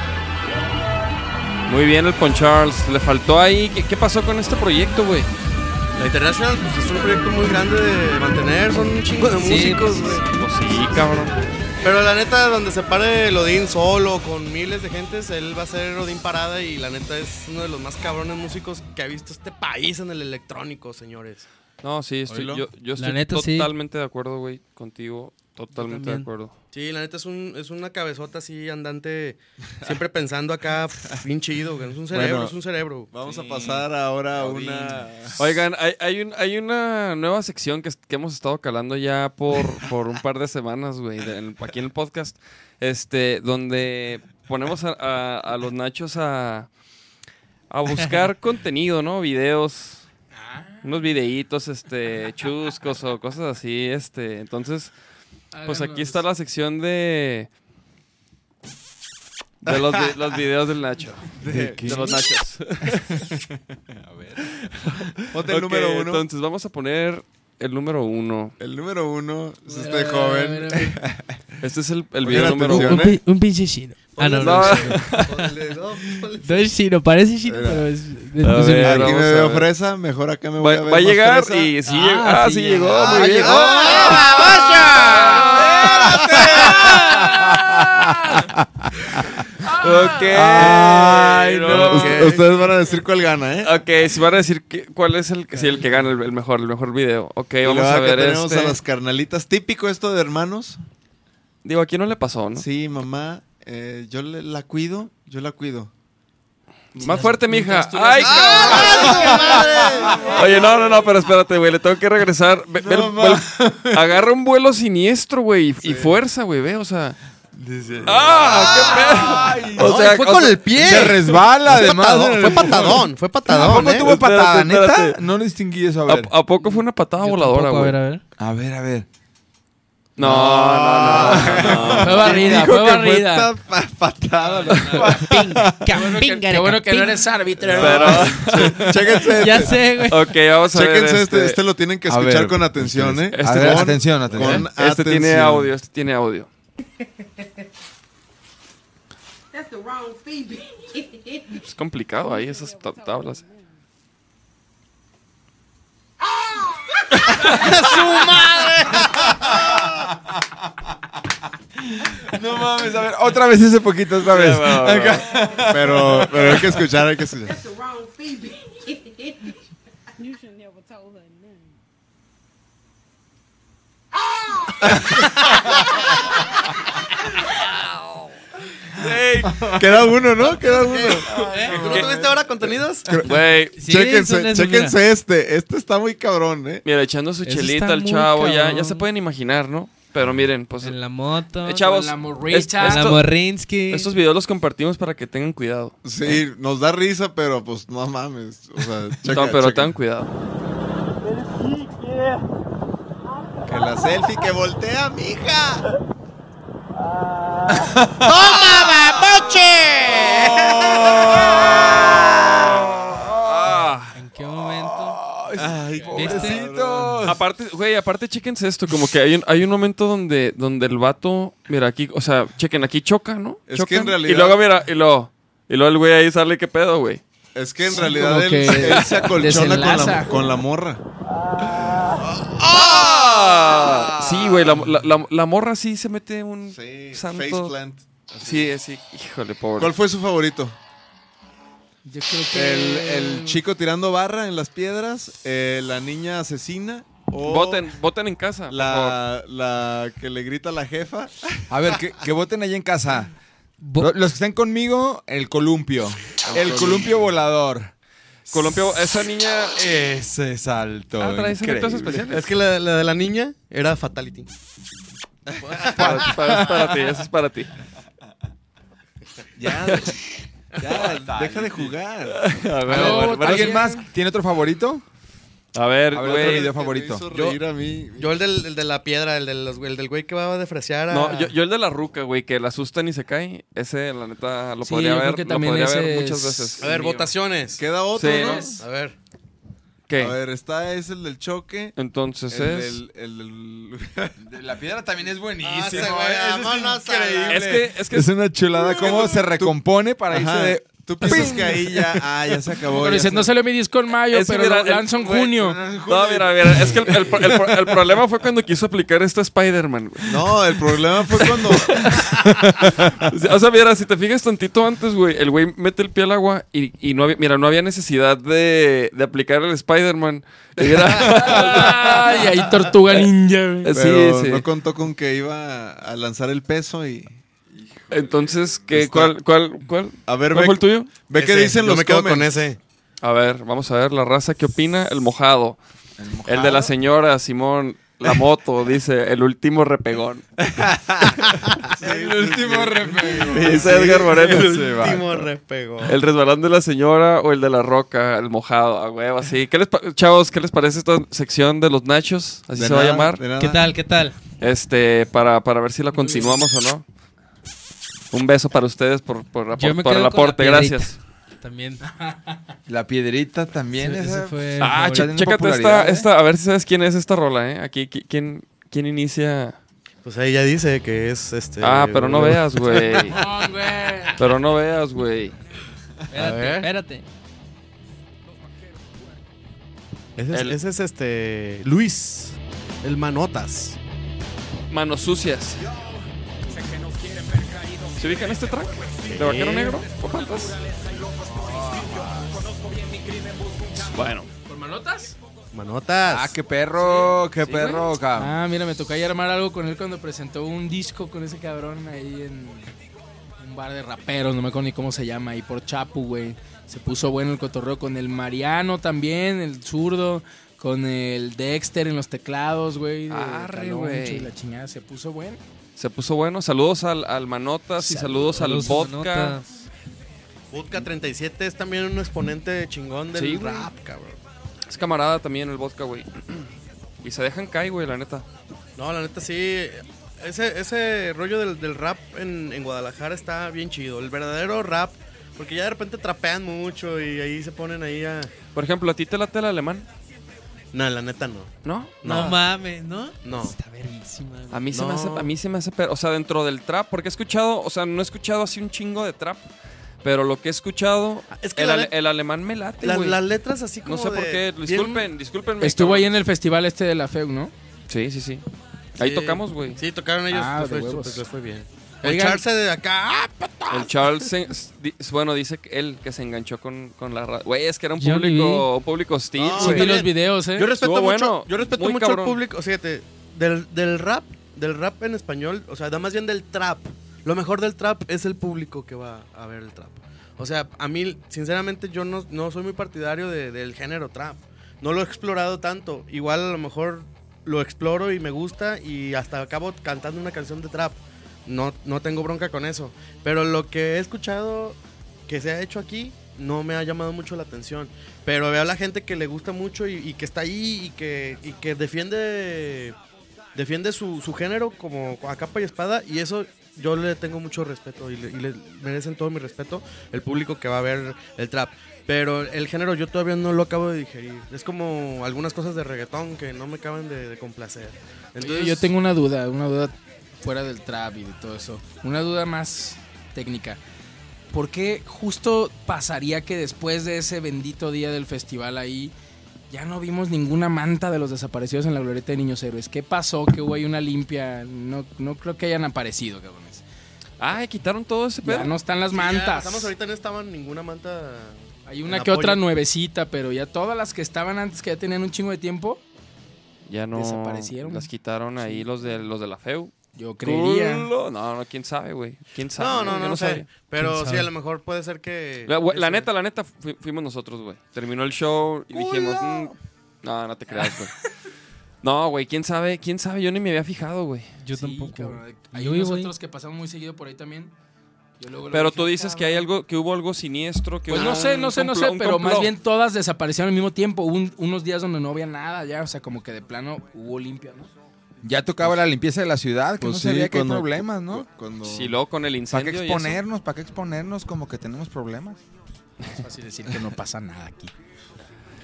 Muy bien el Pon Charles. Le faltó ahí. ¿Qué, qué pasó con este proyecto, güey? La International pues, es un proyecto muy grande de mantener, son un chingo de músicos, güey. Pues sí, cabrón. Pero la neta, donde se pare el Odín solo, con miles de gentes, él va a ser Odín Parada y la neta es uno de los más cabrones músicos que ha visto este país en el electrónico, señores. No, sí, estoy, yo, yo estoy neta, sí. totalmente de acuerdo, güey, contigo. Totalmente de acuerdo. Sí, la neta es, un, es una cabezota así andante, siempre pensando acá, bien chido, güey. Es un cerebro, Bueno, es un cerebro. Vamos a pasar ahora a una. Oigan, hay, hay, un- hay una nueva sección que, que hemos estado calando ya por, por un par de semanas, güey, aquí en el podcast, este, donde ponemos a, a- a los nachos a, a buscar contenido, ¿no? Videos, unos videitos, este, chuscos o cosas así, este, entonces, pues aquí está la sección de... De los, vi- los videos del Nacho. De, de los Nachos. Ponte el Ok, número uno. Entonces vamos a poner el número uno. El número uno es A este ver, joven. a ver, a ver. Este es el, el video número atención, uno. Un, ¿eh? pi- un pinche chino. Ah, no, no. No. es chino. Parece chino, pero es. A ver, un- Aquí me a veo ver. fresa, mejor acá me voy Va, a ver. va a llegar fresa. y sí, Ah, llegó. Ah, sí, llegó. Ah, muy bien. llegó. Ok. Ay, no. Ok. Ust- Ustedes van a decir cuál gana, ¿eh? Ok, si van a decir que- cuál es el, sí, el que gana el, el mejor, el mejor video. Ok, Y vamos a ver tenemos este. a las carnalitas. Típico esto de hermanos. Digo, aquí no le pasó, ¿no? Sí, mamá, eh, yo le- la cuido, yo la cuido. Más fuerte, mija. Ay, ¡Ah, cabrón. Oye, no, no, no, pero espérate, güey, le tengo que regresar. Ve- ve el- No, ve el- agarra un vuelo siniestro, güey, y, y fuerza, güey, ve, o sea. ¡Ah! ¡Qué pedo! No, y fue o con sea, el pie. Se resbala, Fue además. patadón, fue patadón, fue ¿A patadón, poco ¿eh? tuvo patada, Espérate, neta? espérate. No distinguí eso, a ver. ¿A, a poco fue una patada Yo voladora, güey? A ver, a ver. No, no, no. Fue barrida, fue barrida. ta- pa- patada. ¿no? Qué bueno que, qué bueno que no eres árbitro. Pero, Chéquense Ya este. sé, güey. ok, vamos a ver. Chéquense este. este, este lo tienen que escuchar con atención, ¿eh? Este Con- atención, atención. Este tiene audio, este tiene audio. That's the wrong Phoebe. Es complicado ahí esas ta- tablas. No mames, a ver, otra vez ese poquito, otra vez. Pero, pero hay que escuchar, hay que escuchar. Queda uno, ¿no? Queda uno. ¿Tú no tuviste ahora contenidos? Güey, Sí, chéquense, chéquense este. Este está muy cabrón, ¿eh? mira, echando su Eso chelita al chavo, ya, ya se pueden imaginar, ¿no? Pero miren, pues. En la moto. Eh, chavos, Con la morrita. es- En la Morrinsky. estos videos los compartimos para que tengan cuidado. Sí, nos da risa, pero pues no mames. O sea, checa, no, pero checa. tengan cuidado. Que la selfie que voltea, mija. Ah. ¿En qué momento? Ay, ¿Viste? Aparte, güey, aparte, chéquense esto, como que hay un, hay un momento donde, donde el vato, mira aquí, o sea, chequen, aquí choca, ¿no? Es Chocan, que en realidad- Y luego, mira, y luego, y luego el güey ahí sale, ¿qué pedo, güey? Es que en Sí, realidad él, que él se acolchona con la, desenlaza. con la morra. Sí, güey, la, la, la- la morra sí se mete un Sí, santo. faceplant. Sí, sí, híjole, pobre. ¿Cuál fue su favorito? Yo creo que. ¿El, el chico tirando barra en las piedras? eh, ¿La niña asesina? ¿O Voten, voten en casa. por favor. la, la que le grita a la jefa? A ver, que, que voten ahí en casa. Bo- Los que estén conmigo, el columpio. El, columpio volador. Colombia, esa niña. Ese salto. Ah, traes efectos increíble. especiales. Es que la, la de la niña era Fatality. Para, para- es para ti, eso es para ti. Ya, ya, deja de jugar. A ver, No, a ver, ¿Alguien más tiene otro favorito? A ver, A ver, otro güey. video favorito. Yo- reír a mí. Yo el, del, el de la piedra, el, de los- el del güey que va a defresear a... No, yo, yo el de la ruca, güey, que la asustan y se cae. Ese, la neta, lo Sí, podría yo creo ver, lo podría ese ver muchas es- veces. A ver, mío. votaciones. Queda otro, Sí, ¿no? ¿no? A ver. ¿Qué? A ver, está es el del choque. Entonces el es. del- el del- La piedra también es buenísimo. Ah, ese güey, Es que, es que Es una chulada cómo se recompone para irse de... Tú piensas que ahí ya, ah, ya se acabó. Pero ya dice, se- no salió mi disco en mayo, Es pero mira, lo lanzo en junio. No, mira, mira, es que el, el- el- el problema fue cuando quiso aplicar esto a Spider-Man, güey. No, el problema fue cuando. O sea, mira, si te fijas tantito antes, güey, el güey mete el pie al agua y, y no había, mira, no había necesidad de, de aplicar el Spider-Man. Y ahí Tortuga Ninja. güey. sí, pero sí. no contó con que iba a lanzar el peso y. Entonces, ¿qué, Está- cuál, cuál, cuál? A ver, ¿Cuál ve, fue el tuyo? ve qué Ese, dicen yo los me quedo con ese. A ver, vamos a ver la raza qué opina. El mojado. El, de la señora, Simón. La moto, dice, el último repegón. El último repego. Dice Edgar Moreno. El último repego. El resbalón de la señora o el de la roca, el mojado, a huevo, así. ¿Qué les chavos, qué les parece esta sección de los nachos? Así De se va a llamar. ¿Qué tal? ¿Qué tal? Este, para, para ver si la continuamos o no. Un beso para ustedes por, por, apor- Yo me por el quedo con la aporte, piedrita. gracias. También. La piedrita también. Ese- ese esa- fue- Ah, favorito. che- tiene chécate popularidad, esta, ¿eh? esta, a ver si sabes quién es esta rola, ¿eh? Aquí, qui- ¿quién, quién inicia? Pues ahí ya dice que es este... Ah, pero no veas, güey. No, güey. Pero no veas, güey. Espérate, ver. espérate. Ese es, El- ese es este... Luis. El Manotas. Manos sucias. ¿Se ubican este track? ¿De Vaquero Negro? ¿O cuántas? Bueno. ¿Por manotas? Manotas. Ah, qué perro, qué Sí, perro, güey. cabrón. Ah, mira, me tocó ahí armar algo con él cuando presentó un disco con ese cabrón ahí en un bar de raperos, no me acuerdo ni cómo se llama, ahí por Chapu, güey. Se puso bueno el cotorreo con el Mariano también, el zurdo, con el Dexter en los teclados, güey. de Arre, Caloncho güey. y La chingada se puso bueno. Se puso bueno. Saludos al, al Manotas y saludos, Saludos, al vodka. Manotas. Vodka 37 es también un exponente chingón del Sí, rap, cabrón. Es camarada también el vodka, güey. Y se dejan caer, güey, la neta. No, la neta sí. Ese, ese rollo del, del rap en, en Guadalajara está bien chido. El verdadero rap. Porque ya de repente trapean mucho y ahí se ponen ahí a. Por ejemplo, ¿a ti te late el alemán? No, la neta no. ¿No? No, No. mames, ¿no? No. Está verguísima. A mí se me hace, a mí se me hace, per- o sea, dentro del trap, porque he escuchado, o sea, no he escuchado así un chingo de trap, pero lo que he escuchado, Es que el, ale- alemán me late, La- güey. las letras así como. No sé por qué, bien- disculpen, disculpen. Estuvo ahí en el festival este de la FEU, ¿no? Sí, sí, sí. Ahí Sí. tocamos, güey. Sí, tocaron ellos. Ah, les de fue, les fue bien. El Oigan. Charse de acá. ¡ah! El Charles, se- di- bueno, dice que él que se enganchó con, con la radio. Güey, es que era un Yo ni público, un público hostil, No, Sí, güey. vi está los videos, ¿eh? Yo respeto Estuvo mucho, bueno, yo respeto muy mucho al cabrón. público. Fíjate, del, del rap, del rap en español, o sea, da más bien del trap. Lo mejor del trap es el público que va a ver el trap. O sea, a mí, sinceramente, yo no, no soy muy partidario de- del género trap. No lo he explorado tanto. Igual a lo mejor lo exploro y me gusta y hasta acabo cantando una canción de trap. No, no tengo bronca con eso. Pero lo que he escuchado que se ha hecho aquí no me ha llamado mucho la atención. Pero veo a la gente que le gusta mucho y, y que está ahí y que, y que defiende defiende su, su género como a capa y espada y eso yo le tengo mucho respeto y le, y le merecen todo mi respeto el público que va a ver el trap. Pero el género yo todavía no lo acabo de digerir. Es como algunas cosas de reggaetón que no me acaban de, de complacer. Oye, yo tengo una duda, una duda fuera del trap y de todo eso. Una duda más técnica. ¿Por qué justo pasaría que después de ese bendito día del festival ahí ya no vimos ninguna manta de los desaparecidos en la glorieta de Niños Héroes? ¿Qué pasó? Que hubo ahí una limpia. No, no creo que hayan aparecido, cabrones. Ah, quitaron todo ese Ya no están las Sí, ya, mantas. estamos ahorita no estaban ninguna manta. Hay una que otra nuevecita, pero ya todas las que estaban antes que ya tenían un chingo de tiempo, Ya no. Desaparecieron. Las quitaron ahí los de, los de la FEU. Yo creería. Culo. No, no, quién sabe, güey. ¿Quién sabe? No, no, Yo no, sé. Pero ¿Quién sí, a lo mejor puede ser que. La, güey, neta, la neta, fu- fuimos nosotros, güey. Terminó el show y dijimos, "Mm, no, no te creas, güey. No, güey, quién sabe, quién sabe, yo ni me había fijado, güey. Yo Sí, tampoco. cabrón. Hay Yo unos iba ahí. otros que pasamos muy seguido por ahí también. Yo luego lo Pero tú dices que hay algo, que hubo algo siniestro, que Pues hubo no sé, un no sé, no sé, pero más bien todas desaparecieron al mismo tiempo. Hubo un- unos días donde no había nada ya, o sea, como que de plano hubo limpia, ¿no? Ya tocaba la limpieza de la ciudad, que Pues no sí, sabía que hay problemas, ¿no? cu- Cuando, Sí, luego con el ¿Para incendio qué y eso. exponernos? ¿Para qué exponernos como que tenemos problemas? Es fácil decir que no pasa nada aquí.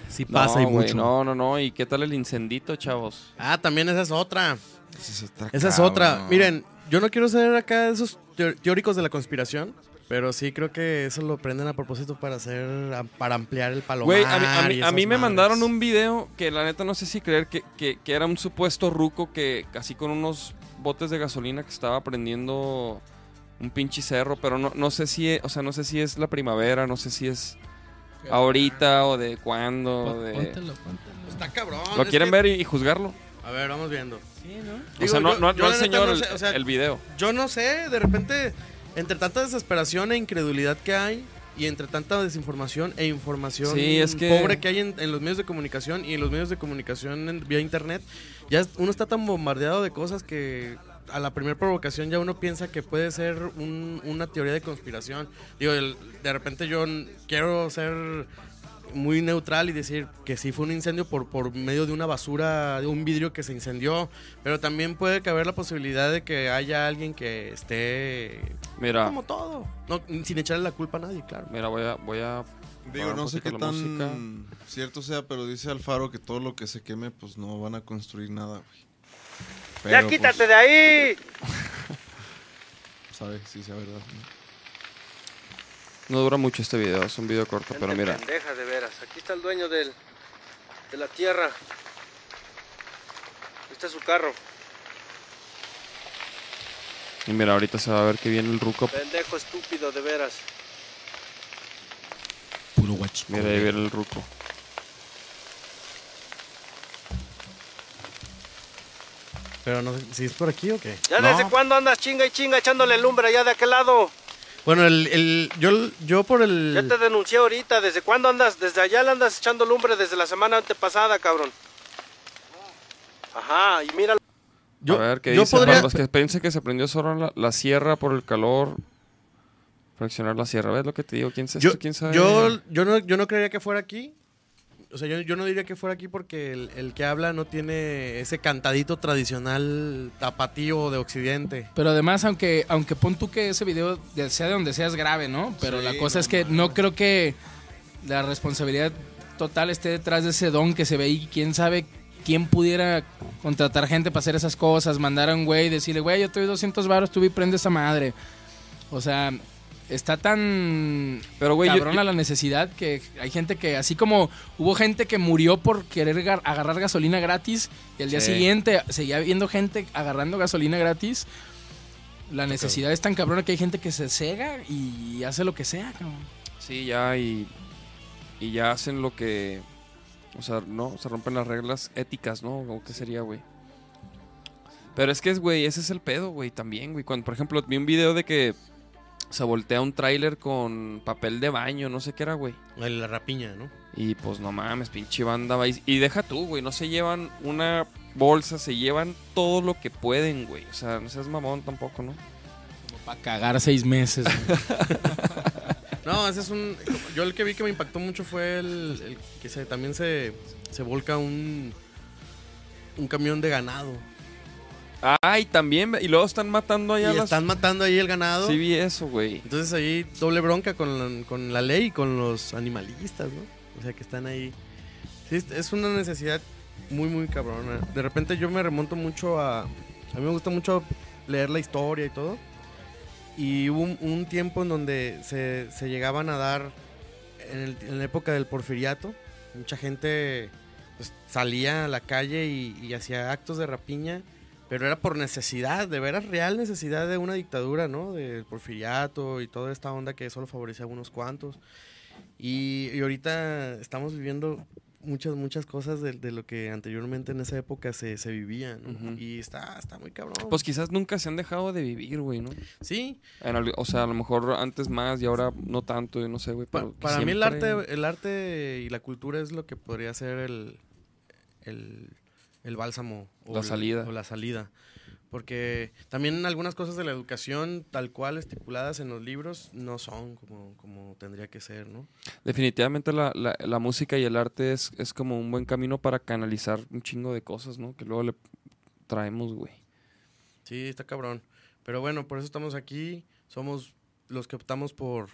Sí No, pasa y güey, mucho. no, no, no. ¿Y qué tal el incendito, chavos? Ah, también esa es otra. Esa es otra. Esa es otra. Miren, yo no quiero ser acá de esos teóricos de la conspiración, pero sí creo que eso lo prenden a propósito para hacer, para ampliar el palomar. Güey, a mí, a mí- a mí me madres. mandaron un video que la neta no sé si creer que, que- que era un supuesto ruco que casi con unos botes de gasolina que estaba prendiendo un pinche cerro, pero no, no sé si, o sea, no sé si es la primavera, no sé si es ahorita o de cuándo. o de- Póntelo, póntelo. Está cabrón. ¿Lo quieren que- ver y, y juzgarlo? A ver, vamos viendo. o Digo, sea, no, yo- no, yo no el señor no el, sé, o sea, el video. Yo no sé, de repente, entre tanta desesperación e incredulidad que hay, y entre tanta desinformación e información Sí, es que- pobre que hay en, en los medios de comunicación y en los medios de comunicación en- vía internet, ya uno está tan bombardeado de cosas que a la primera provocación ya uno piensa que puede ser un- una teoría de conspiración. Digo, el- de repente yo quiero ser muy neutral y decir que sí fue un incendio por, por medio de una basura, de un vidrio que se incendió, pero también puede caber la posibilidad de que haya alguien que esté Mira, como todo, no, sin echarle la culpa a nadie, claro. mira, voy a, voy a Digo, no sé qué música. tan cierto sea, pero dice Alfaro que todo lo que se queme, pues no van a construir nada, güey. ¡Ya quítate pues, de ahí! Sabe, sí sea verdad. ¿no? No dura mucho este video, es un video corto, pero mira. pendeja, de veras. Aquí está el dueño del, de la tierra. Este es su carro. Y mira, ahorita se va a ver que viene el ruco. Pendejo estúpido, de veras. Puro guachico. Mira, ahí viene el ruco. Pero no sé si es por aquí o qué. ¿Ya No. desde cuándo andas chinga y chinga echándole lumbre allá de aquel lado? Bueno, el, el- yo, yo por el... Ya te denuncié ahorita. ¿Desde cuándo andas? Desde allá le andas echando lumbre desde la semana antepasada, cabrón. Ajá, y mira. Yo, a ver, ¿qué yo dice? podría- Para los que piensen que se prendió solo la, la sierra por el calor. Fraccionar la sierra, ¿ves lo que te digo? ¿Quién sabe? Yo, ¿Quién sabe? yo, yo, no, yo no creería que fuera aquí. O sea, yo, yo no diría que fuera aquí porque el, el que habla no tiene ese cantadito tradicional tapatío de Occidente. Pero además, aunque, aunque pon tú que ese video, de- sea de donde sea, es grave, ¿no? Pero Sí, la cosa no es que no creo que la responsabilidad total esté detrás de ese don que se ve y quién sabe quién pudiera contratar gente para hacer esas cosas, mandar a un güey y decirle, güey, yo te doy 200 baros, tú vi y prende esa madre. O sea, está tan Pero, güey, yo- cabrona la necesidad que hay gente que, así como hubo gente que murió por querer gar- agarrar gasolina gratis y al día Sí. siguiente seguía viendo gente agarrando gasolina gratis, la necesidad es tan cabrona que hay gente que se cega y hace lo que sea, cabrón. Sí, ya, y, y ya hacen lo que... O sea, no, se rompen las reglas éticas, ¿no? ¿O qué sería, güey? Pero es que, es, güey, ese es el pedo, güey, también, güey. Cuando, por ejemplo, vi un video de que se voltea un tráiler con papel de baño, no sé qué era, güey. La rapiña, ¿no? Y pues no mames, pinche banda va y, y deja tú, güey, no se llevan una bolsas, se llevan todo lo que pueden, güey. O sea, no seas mamón tampoco, ¿no? Para cagar seis meses. güey. No, ese es un. Yo el que vi que me impactó mucho fue el, el que se, también se, se volca un. Un camión de ganado. Ay, también, y luego están matando allá y las... están matando ahí el ganado. Sí vi eso, güey. Entonces ahí doble bronca con la, con la ley y con los animalistas, ¿no? O sea, que están ahí. Sí, es- es una necesidad muy, muy cabrona. De repente yo me remonto mucho a... A mí me gusta mucho leer la historia y todo. Y hubo un, un tiempo en donde se, se llegaban a dar, en, el- en la época del porfiriato, mucha gente pues, salía a la calle y, y hacía actos de rapiña, pero era por necesidad, de veras real necesidad de una dictadura, ¿no? Del porfiriato y toda esta onda que solo favorecía a unos cuantos. Y, y ahorita estamos viviendo muchas, muchas cosas de, de lo que anteriormente en esa época se, se vivía. Y está, está muy cabrón. Pues quizás nunca se han dejado de vivir, güey, ¿no? Sí. En o sea, a lo mejor antes más y ahora no tanto, y no sé, güey. Pa- pero que para mí el arte, el arte y la cultura es lo que podría ser el, el, el bálsamo. La salida. O la salida. Porque también algunas cosas de la educación, tal cual estipuladas en los libros, no son como, como tendría que ser, ¿no? Definitivamente la, la- la música y el arte es, es como un buen camino para canalizar un chingo de cosas, ¿no? Que luego le traemos, güey. Sí, está cabrón. Pero bueno, por eso estamos aquí. Somos los que optamos por,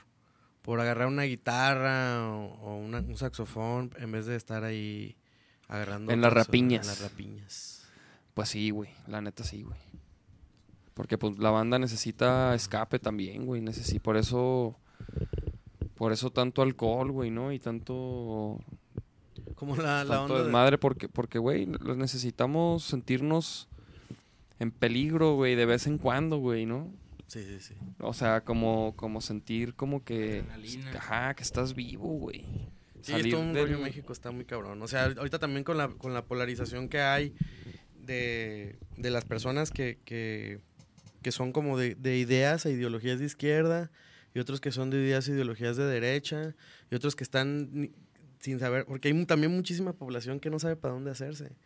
por agarrar una guitarra o, o una- un saxofón en vez de estar ahí agarrando... En las rapiñas. En las rapiñas. Pues sí, güey. La neta sí, güey. Porque pues la banda necesita escape también, güey. Necesita, por eso... Por eso tanto alcohol, güey, ¿no? Y tanto... Como la, la tanto onda de- desmadre porque, porque, güey, los necesitamos sentirnos en peligro, güey, de vez en cuando, güey, ¿no? Sí, sí, sí. O sea, como, como sentir como que... Adrenalina. Ajá, que estás vivo, güey. Sí, todo un del- rollo México está muy cabrón. O sea, ahorita también con la, con la polarización que hay de, de las personas que, que, que son como de, de ideas e ideologías de izquierda y otros que son de ideas e ideologías de derecha y otros que están sin saber, porque hay también muchísima población que no sabe para dónde hacerse,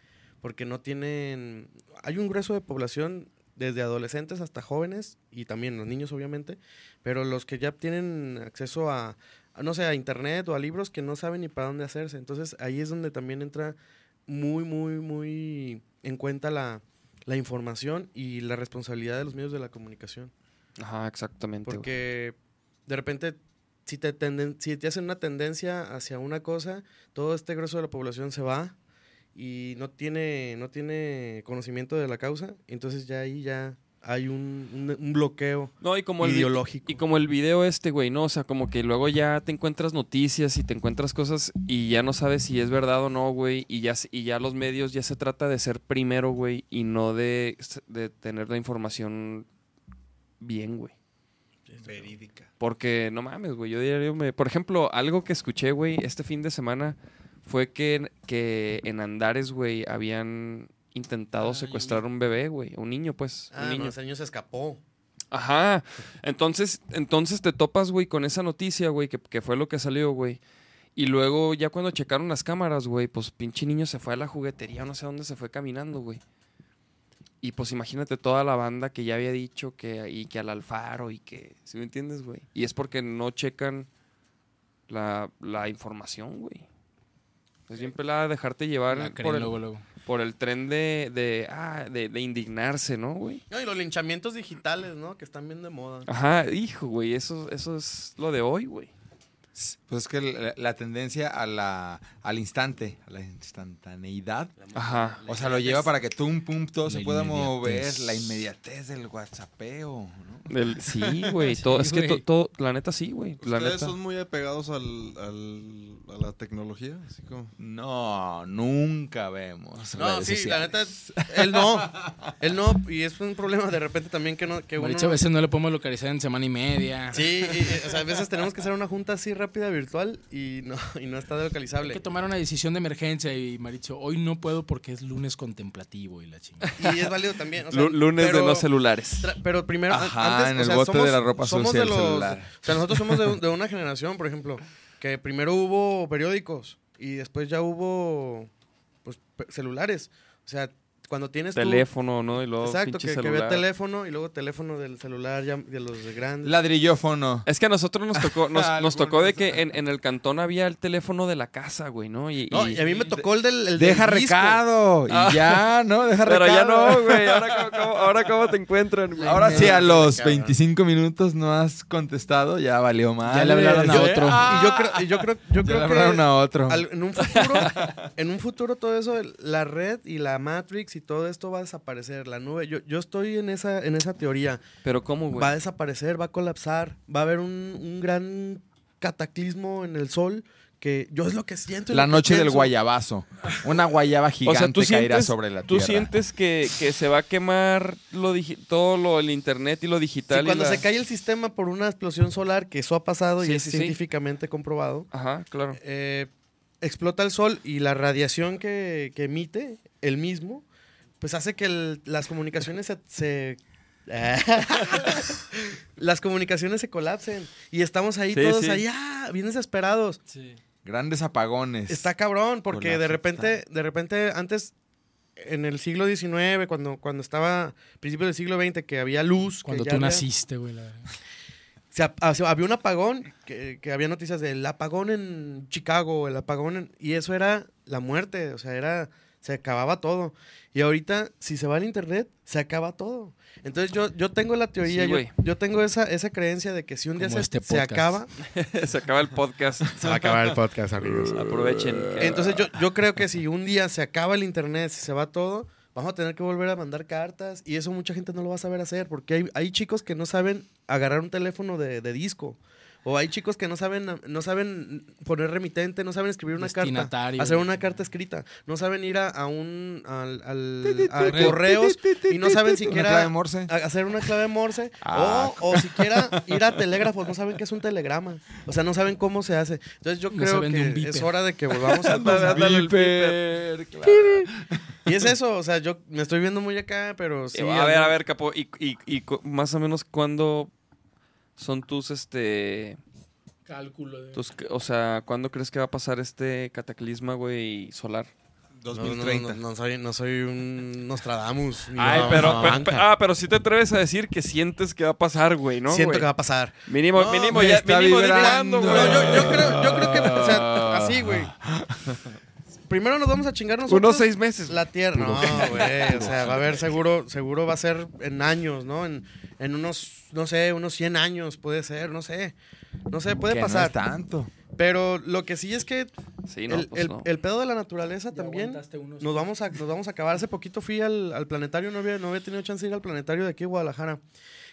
porque no tienen, hay un grueso de población desde adolescentes hasta jóvenes y también los niños obviamente, pero los que ya tienen acceso a, no sé, a internet o a libros que no saben ni para dónde hacerse. Entonces ahí es donde también entra muy, muy, muy en cuenta la, la información y la responsabilidad de los medios de la comunicación. Ajá, exactamente. güey. Porque de repente, si te, tenden- si te hacen una tendencia hacia una cosa, todo este grueso de la población se va y no tiene, no tiene conocimiento de la causa. Entonces ya ahí ya hay un, un- un bloqueo No, y como el ideológico. y como el video este, güey, ¿no? O sea, como que luego ya te encuentras noticias y te encuentras cosas y ya no sabes si es verdad o no, güey. Y ya, y ya los medios ya se trata de ser primero, güey, y no de, de tener la información bien, güey. Verídica. Porque, no mames, güey, yo diario me... Por ejemplo, algo que escuché, güey, este fin de semana fue que, que en Andares, güey, habían intentado secuestrar un bebé, güey. Un niño, pues. Ah, un no, niño. ese niño se escapó. Ajá. Entonces, entonces te topas, güey, con esa noticia, güey, que, que fue lo que salió, güey. Y luego, ya cuando checaron las cámaras, güey, pues pinche niño se fue a la juguetería, no sé dónde se fue caminando, güey. Y pues imagínate toda la banda que ya había dicho que, y que al Alfaro y que, ¿sí me entiendes, güey? Y es porque no checan la, la información, güey. Es bien pelada dejarte llevar La por el, luego, luego. Por el tren de, de, ah, de, de indignarse, ¿no, güey? No, y los linchamientos digitales, ¿no? Que están bien de moda. Ajá, hijo, güey, eso, eso es lo de hoy, güey. Pues es que la, la tendencia a la, al instante, a la instantaneidad. Ajá. O sea, lo lleva para que tum, pum, todo La se pueda mover. La inmediatez del whatsappeo, ¿no? Del- sí, güey, todo, es que to- todo, la neta sí, güey, ¿Ustedes neta. son muy apegados al, al- a la tecnología? Así como... No, nunca vemos. No, redes sí, la neta, él no. Él no, y es un problema de repente también que no. Que uno, a veces no le podemos localizar en semana y media. Sí, y, y, o sea, a veces tenemos que hacer una junta así rápida virtual y no, y no está Hay localizable. que tomar una decisión de emergencia y Maricho, hoy no puedo porque es lunes contemplativo y la chingada. Y es válido también. o sea, Lu- lunes de no celulares. Pero primero, Ajá, antes, en o el sea, bote somos, de la ropa somos de los, celular. O sea, nosotros somos de, de una generación, por ejemplo, que primero hubo periódicos y después ya hubo pues, celulares. O sea, cuando tienes tu- Teléfono, ¿no? Y luego Exacto, pinche que, que vea teléfono y luego teléfono del celular ya de los de grandes. Ladrillófono. Es que a nosotros nos tocó, nos, nos tocó de que en, en el cantón había el teléfono de la casa, güey, ¿no? Y, No, y- y a mí me tocó el del, el del Deja disco. recado. Y Ah. ya, ¿no? Deja Pero recado. ya no, güey. Ahora, ¿cómo, cómo- ahora cómo te encuentran, güey? Ahora sí, a los Cabrón. 25 minutos no has contestado, ya valió mal. Ya le hablaron a otro. Y yo creo, y yo creo, yo Ya creo le que hablaron a otro. al- en un futuro, en un futuro todo eso, la red y la Matrix y todo esto va a desaparecer, la nube. Yo, yo estoy en esa, en esa teoría. Pero ¿cómo, güey? Va a desaparecer, va a colapsar, va a haber un, un gran cataclismo en el sol que yo es lo que siento. y La noche del guayabazo. Una guayaba gigante O sea, tú caerá sientes, sobre la tú tierra. sientes que, que se va a quemar lo digi- todo lo, el internet y lo Sí, digital. y cuando la- se cae el sistema por una explosión solar, que eso ha pasado Sí, y es sí. científicamente comprobado, Ajá, claro. eh, explota el sol y la radiación que, que emite el mismo, pues hace que el- las comunicaciones se... se- las comunicaciones se colapsen y estamos ahí Sí, todos sí. ahí, ah, bien desesperados. Grandes apagones. Está cabrón, porque de repente, de repente, antes, en el siglo XIX, cuando, cuando estaba, principio del siglo XX, que había luz. que Cuando ya tú había- naciste, güey. la ah, se- había un apagón, que, que había noticias del apagón en Chicago, el apagón en- y eso era la muerte, o sea, era, se acababa todo. Y ahorita, si se va al internet, se acaba todo. Entonces yo, yo tengo la teoría, Sí, yo, yo tengo esa, esa creencia de que si un día se, este se acaba, se acaba el podcast. se va a acabar el podcast, amigos. Aprovechen. Entonces yo, yo creo que si un día se acaba el internet, si se va todo, vamos a tener que volver a mandar cartas y eso mucha gente no lo va a saber hacer porque hay, hay chicos que no saben agarrar un teléfono de, de disco. O hay chicos que no saben, no saben poner remitente, no saben escribir una carta, hacer una carta escrita, no saben ir a, a un al, al- a correos y no saben siquiera clave Morse. a- hacer una clave Morse Ah. o, o siquiera ir a telégrafos, no saben qué es un telegrama, o sea, no saben cómo se hace. Entonces yo No creo que es beeper. hora de que volvamos a el Viper, y es eso, o sea, yo me estoy viendo muy acá, pero sí. a ver, a ver, Capo, y, y, más o menos cuándo son tus, este, Cálculo de... tus, o sea, ¿cuándo crees que va a pasar este cataclisma, güey, solar? No, no, 2030. No, no, no soy, no soy un Nostradamus. Ay, pero, una pe- banca. pe- ah, pero si te atreves a decir que sientes que va a pasar, güey, ¿no? Siento güey? que va a pasar. Mínimo, No, mínimo, ya, está mínimo, vibrando. güey. yo, yo creo, yo creo que, o sea, así, güey. Primero nos vamos a chingar nosotros. Unos seis meses. La tierra. No, güey. O sea, va a haber seguro, seguro va a ser en años, ¿no? En, en unos, no sé, unos 100 años puede ser, no sé. No sé, puede Que pasar. No es tanto. Pero lo que sí es que Sí, no, el, pues el- no. el pedo de la naturaleza Ya también unos. nos vamos a nos vamos a acabar. Hace poquito fui al, al planetario, no había, no había tenido chance de ir al planetario de aquí de Guadalajara.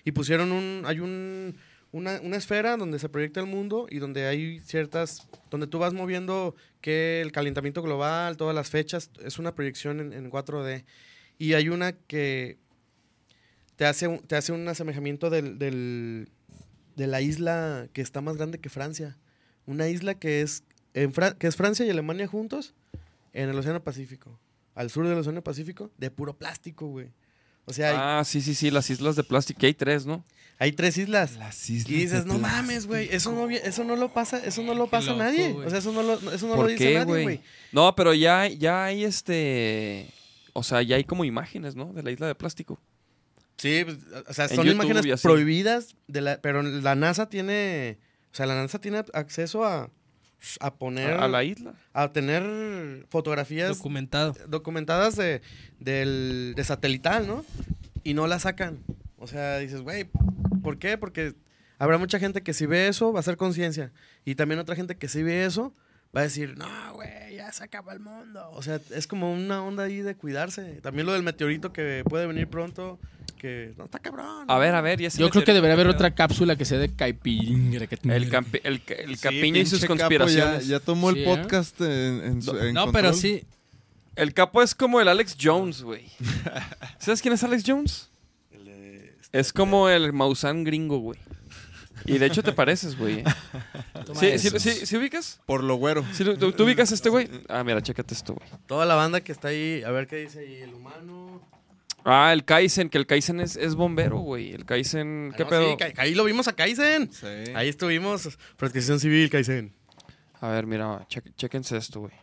Y pusieron un, hay un, una, una esfera donde se proyecta el mundo y donde hay ciertas, donde tú vas moviendo que el calentamiento global, todas las fechas, es una proyección en, en 4D. Y hay una que te hace, te hace un asemejamiento del, del- de la isla que está más grande que Francia. Una isla que es, que es Francia y Alemania juntos en el Océano Pacífico. Al sur del Océano Pacífico, de puro plástico, güey. O sea, hay, Ah, sí, sí, sí, las islas de plástico, que hay tres, ¿no? hay tres islas. Las islas Y dices, de no plástico". mames, güey, eso no, eso no lo pasa, eso no lo pasa loco, nadie. O sea, eso no lo, eso no lo ¿Por dice qué, nadie, güey? No, pero ya, hay- ya hay este... O sea, ya hay como imágenes, ¿no? De la isla de plástico. Sí, pues, o sea, son imágenes prohibidas, de la, pero la NASA tiene, o sea, la NASA tiene acceso a, a poner, A, la isla. a tener fotografías Documentado. documentadas de, del, de satelital, ¿no? Y no la sacan. O sea, dices, güey, ¿por qué? Porque habrá mucha gente que si ve eso va a ser conciencia. Y también otra gente que si ve eso va a decir, no, güey, ya se acaba el mundo. O sea, es como una onda ahí de cuidarse. También lo del meteorito que puede venir pronto, que no está cabrón. A ver, a ver, ya se Yo creo que debería haber otra cápsula que sea de caipirinha. que- El, campi- el, el Sí, capiño y sus conspiraciones. Ya, ya tomó Sí, el ¿eh? podcast en, en su- en No, control. pero sí. El capo es como el Alex Jones, güey. ¿Sabes quién es Alex Jones? Es como el Maussan gringo, güey. Y de hecho te pareces, güey. ¿Sí, sí, sí, sí ubicas? Por lo güero. ¿Sí, ¿tú, tú ubicas a este güey? Ah, mira, chécate esto, güey. Toda la banda que está ahí, a ver qué dice ahí, el humano. Ah, el Kaizen, que el Kaizen es, es bombero, güey. El Kaizen, ¿qué Ah, no, pedo? sí, ahí lo vimos a Kaizen. Sí. Ahí estuvimos. Protección civil, Kaizen. A ver, mira, chéquense esto, güey.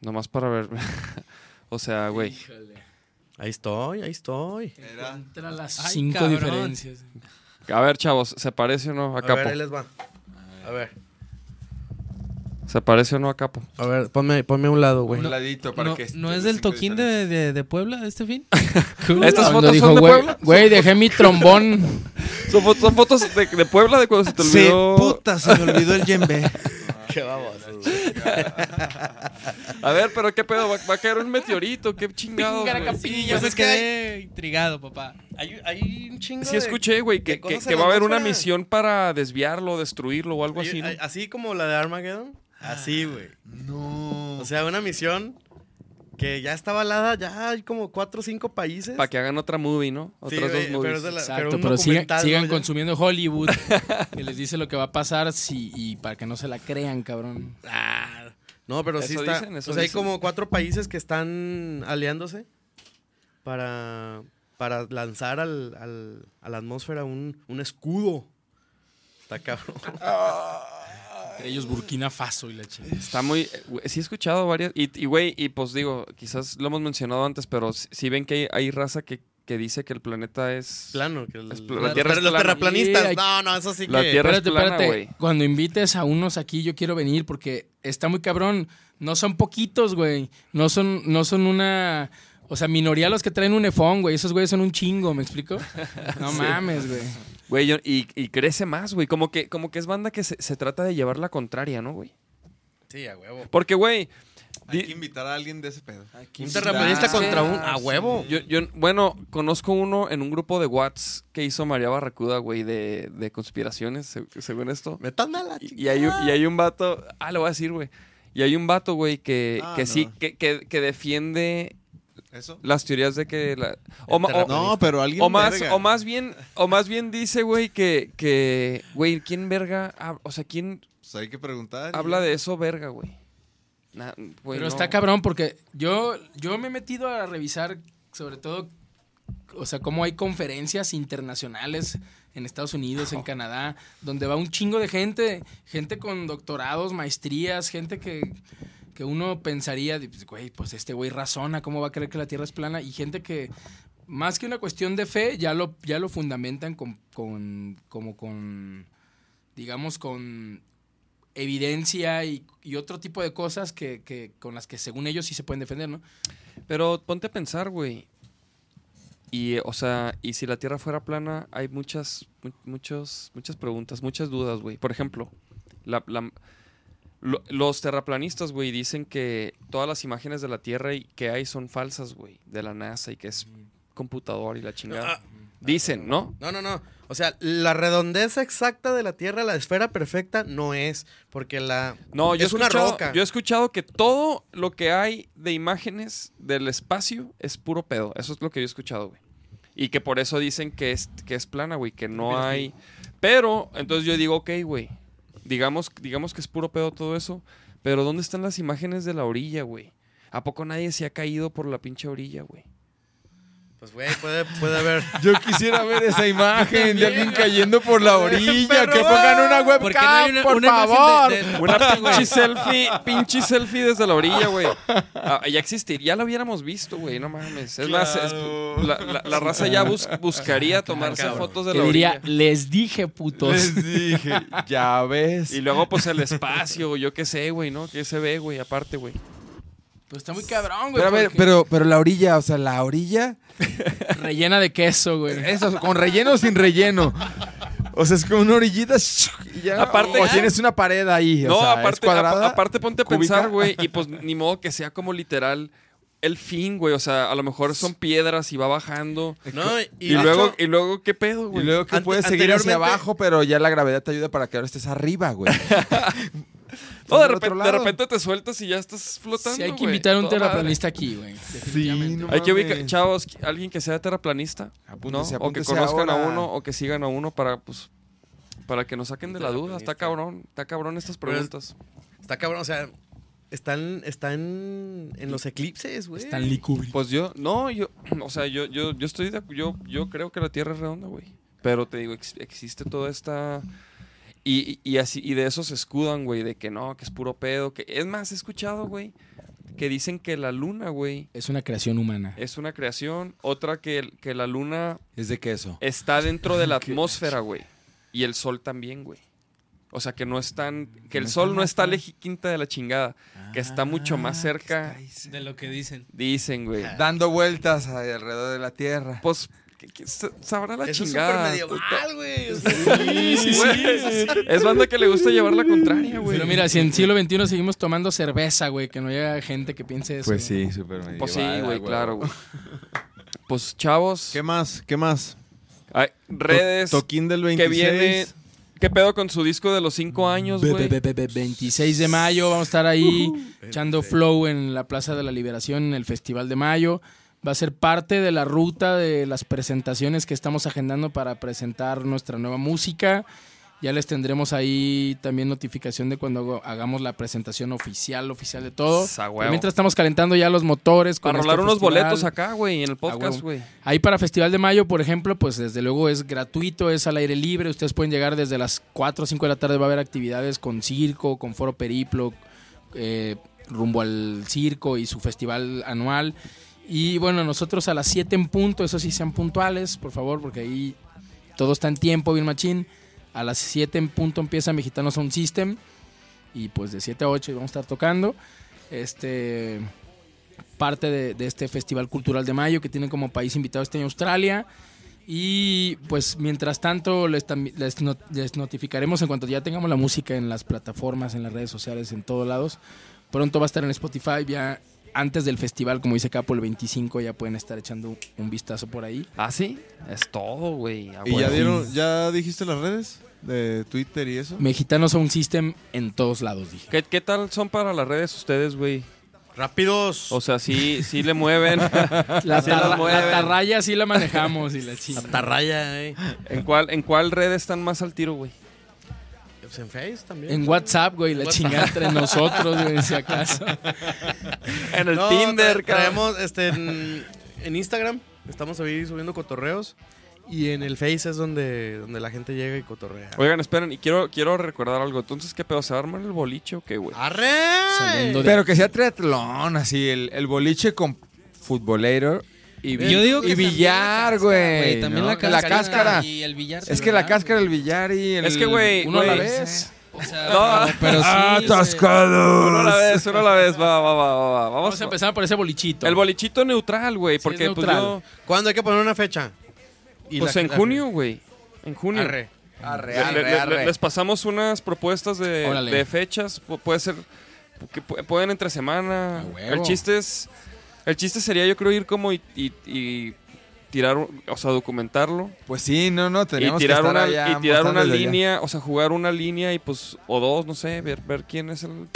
Nomás para ver. o sea, güey. Ahí estoy, ahí estoy. Contra las Ay, cinco cabrón. diferencias. A ver, chavos, ¿se parece o no a A Capo? ver, ahí les va. A ver. ¿Se parece o no a Capo? A ver, ponme, ponme a un lado, güey. Un ladito para ¿No, que ¿no es del toquín de, de, de Puebla este fin? ¿Estas Cuando fotos dijo, son de güey, Puebla? Güey, dejé mi trombón. Son, fo- son fotos de, de Puebla de cuando se te Sí, olvidó. puta, se me olvidó el yembe. Qué baboso. A ver, pero qué pedo, va, va a caer un meteorito, qué. Yo Pues me que quedé intrigado, papá. Hay, hay un chingo Sí de- escuché, güey, que, va a haber una misión para desviarlo, destruirlo o algo así, así como la de Armageddon. Así, güey. No. O sea, una misión que ya está avalada, ya hay como cuatro o cinco países. Para que hagan otra movie, ¿no? Sí, Otras dos movies. pero la- Exacto, pero sigan, consumiendo Hollywood. que les dice lo que va a pasar si, y para que no se la crean, cabrón. Ah, no, pero sí está. dicen, o sea, hay como cuatro países que están aliándose para, para lanzar al, al- a la atmósfera un, un escudo. Está cabrón. Entre ellos Burkina Faso y la chingada. Está muy. Sí, he escuchado varias. Y, güey, y pues digo, quizás lo hemos mencionado antes, pero si, si ven que hay, hay raza que, que dice que el planeta es. Plano. Que el- Es pl- la- la Tierra pero es los plana. terraplanistas. No, no, eso sí La que. Tierra es Espérate, plana, espérate. güey. Cuando invites a unos aquí, yo quiero venir porque está muy cabrón. No son poquitos, güey. No son, no son una. O sea, minoría los que traen un efón, güey. Esos güeyes son un chingo, ¿me explico? No mames, güey. Güey, y, y crece más, güey. Como que, como que es banda que se, se trata de llevar la contraria, ¿no, güey? Sí, a huevo. Porque, güey. Hay di- que invitar a alguien de ese pedo. Un terraplanista contra un. A huevo. Yo, yo, bueno, conozco uno en un grupo de Watts que hizo María Barracuda, güey, de, de conspiraciones, se- según esto. Metan a la Y, y hay, un- y hay un vato, ah, lo voy a decir, güey. Y hay un vato, güey, que, Ah, que no. sí, que, que, que defiende ¿Eso? las teorías de que la, o, No, pero alguien o más verga. o más bien o más bien dice, güey, que que güey, quién verga, o sea, quién Pues hay que preguntar. habla ya. de eso, verga, güey. Pero no. está cabrón porque yo, yo me he metido a revisar, sobre todo, o sea, cómo hay conferencias internacionales en Estados Unidos, en Canadá, donde va un chingo de gente, gente con doctorados, maestrías, gente que, que uno pensaría, pues, güey, pues este güey razona, ¿cómo va a creer que la Tierra es plana? Y gente que, más que una cuestión de fe, ya lo, ya lo fundamentan con, con, como con, digamos, con evidencia y, y otro tipo de cosas que, que con las que según ellos sí se pueden defender, ¿no? Pero ponte a pensar, güey. Y, o sea, y si la Tierra fuera plana, hay muchas, mu- muchos, muchas preguntas, muchas dudas, güey. Por ejemplo, la- lo- los terraplanistas, güey, dicen que todas las imágenes de la Tierra y- que hay son falsas, güey, de la NASA y que es computador y la chingada. ah, Dicen, ¿no? No, no, no. O sea, la redondez exacta de la Tierra, la esfera perfecta, no es. Porque la. No, yo es una roca. Yo he escuchado que todo lo que hay de imágenes del espacio es puro pedo. Eso es lo que yo he escuchado, güey. Y que por eso dicen que es, que es plana, güey, que no hay... Pero, entonces yo digo, ok, güey. Digamos, digamos que es puro pedo todo eso. Pero ¿dónde están las imágenes de la orilla, güey? ¿A poco nadie se ha caído por la pinche orilla, güey? Pues, güey, puede, puede haber. Yo quisiera ver esa imagen de alguien cayendo por la orilla. Que pongan una ¿Por qué no hay webcam, una- por una imagen favor. de- de- Una pinche selfie, pinche selfie desde la orilla, güey. Ah, ya existiría, ya lo hubiéramos visto, güey, no mames. Es más, es- la, la- la raza ya bus- buscaría tomarse fotos de la diría, orilla. les dije, putos. Les dije, ya ves. Y luego, pues, el espacio, yo qué sé, güey, ¿no? ¿Qué se ve, güey? Aparte, güey. Pues está muy cabrón, güey. Pero a ver, porque- pero, pero la orilla, o sea, la orilla, Rellena de queso, güey. eso, con relleno o sin relleno. O sea, es como una orillita y ya. Aparte- o tienes una pared ahí. No, o sea, ¿es aparte, cuadrada? aparte ponte a cúbica. pensar, güey, y pues ni modo que sea como literal el fin, güey. O sea, a lo mejor son piedras y va bajando. No, y, Y, luego, hecho, y luego, ¿qué pedo, Y güey? luego que Ante- puedes seguir hacia abajo, pero ya la gravedad te ayuda para que ahora estés arriba, güey. No, de repente, de repente te sueltas y ya estás flotando. Sí, hay que invitar a un madre. terraplanista aquí, güey. Definitivamente. no Hay que ubicar, chavos, alguien que sea terraplanista, ¿no? Apúntese, O que conozcan a uno o que sigan a uno para, pues, para que nos saquen de la duda. Está cabrón, está cabrón estas Pero preguntas. está cabrón, o sea, están, están en los eclipses, güey. Stanley Kubrick. Pues yo, no, yo, o sea, yo, yo, yo estoy de, yo, yo creo que la Tierra es redonda, güey. Pero te digo, ex- existe toda esta y, y, así, y de eso se escudan, güey, de que no, que es puro pedo, que es más, he escuchado, güey, que dicen que la luna, güey, Es una creación humana. es una creación. Otra que, que la luna Es de queso. está dentro de la atmósfera, güey. Y el sol también, güey. O sea, que no están. Que el no sol no está lejiquinta de la chingada. que está mucho más Ah, cerca. De lo que dicen. Dicen, güey. Dando vueltas alrededor de la Tierra. Pues, sabrá la Eso es chingada. súper medieval, güey. Sí, sí, sí. Es banda que le gusta llevar la contraria, güey. Pero mira, si en siglo XXI seguimos tomando cerveza, güey, que no haya gente que piense eso. Pues sí, súper medieval. Pues sí, güey, claro, güey. Pues, chavos, ¿Qué más? ¿Qué más? redes To- Toquín del que 26. viene... ¿Qué pedo con su disco de los cinco años, güey? be- be- be- 26 de mayo vamos a estar ahí echando flow en la Plaza de la Liberación en el Festival de Mayo. Va a ser parte de la ruta de las presentaciones que estamos agendando para presentar nuestra nueva música. Ya les tendremos ahí también notificación de cuando hagamos la presentación oficial, oficial de todo. Mientras estamos calentando ya los motores. con Para este rolar unos festival. boletos acá, güey, en el podcast, güey. Ahí para Festival de Mayo, por ejemplo, pues desde luego es gratuito, es al aire libre. Ustedes pueden llegar desde las 4 o 5 de la tarde. Va a haber actividades con circo, con foro periplo, eh, rumbo al circo y su festival anual. Y bueno, nosotros a las 7 en punto, eso sí sean puntuales, por favor, porque ahí todo está en tiempo, bien machín. A las 7 en punto empieza Mexicanos Sound System. Y pues de 7 a 8 vamos a estar tocando. Este parte de, este Festival Cultural de Mayo que tiene como país invitado este año Australia. Y pues mientras tanto les, les, les notificaremos en cuanto ya tengamos la música en las plataformas, en las redes sociales, en todos lados. Pronto va a estar en Spotify ya antes del festival, como dice Capo, el 25 ya pueden estar echando un vistazo por ahí. ¿Ah, sí? Es todo, güey. a ¿Y ya huevo. dieron, ya dijiste las redes de Twitter y eso? Mexicanos Sound System en todos lados, dije. ¿Qué, qué tal son para las redes ustedes, güey? Rápidos. O sea, sí, sí le mueven. La, Sí la tarraya sí la manejamos y la chingada. Tarraya, eh. ¿En cuál, ¿En cuál red están más al tiro, güey? Pues en Face también. En WhatsApp, güey, la WhatsApp. chingada entre nosotros, güey, si acaso. En el No, Tinder, tra- cabrón. traemos este en, en Instagram, estamos ahí subiendo cotorreos y en el Face es donde, donde la gente llega y cotorrea. Oigan, esperen, y quiero, quiero recordar algo. Entonces, ¿qué pedo? ¿Se va a armar el boliche o qué, güey? ¡Arre! De- Pero que sea triatlón, así, el, el boliche con futbolero y, vi- Yo digo que y también billar, güey. También ¿no? la cáscara. cáscara. Y el billar. Es que la cáscara, el billar y el... Es que, güey, Uno a la vez. O sea, No. pero sí. ¡Atascados! Uno a la vez, uno a la vez. Va, va, va, va, va. Vamos, Vamos a empezar por ese bolichito. El bolichito neutral, güey. Sí, porque es pues neutral. yo. ¿Cuándo hay que poner una fecha? Y Pues la- en la- junio, güey. En junio. Arre. Arre, Le- arre, le- le- arre. les pasamos unas propuestas de, de fechas. Pu- puede ser. Que pu- pueden entre semana. El chiste es. El chiste sería, yo creo, ir como y, y- y tirar. O sea, documentarlo. Pues sí, no, no, Y teníamos tirar que estar una, allá y tirar una allá. línea. O sea, jugar una línea y pues. O dos, no sé. Ver, ver quién es el.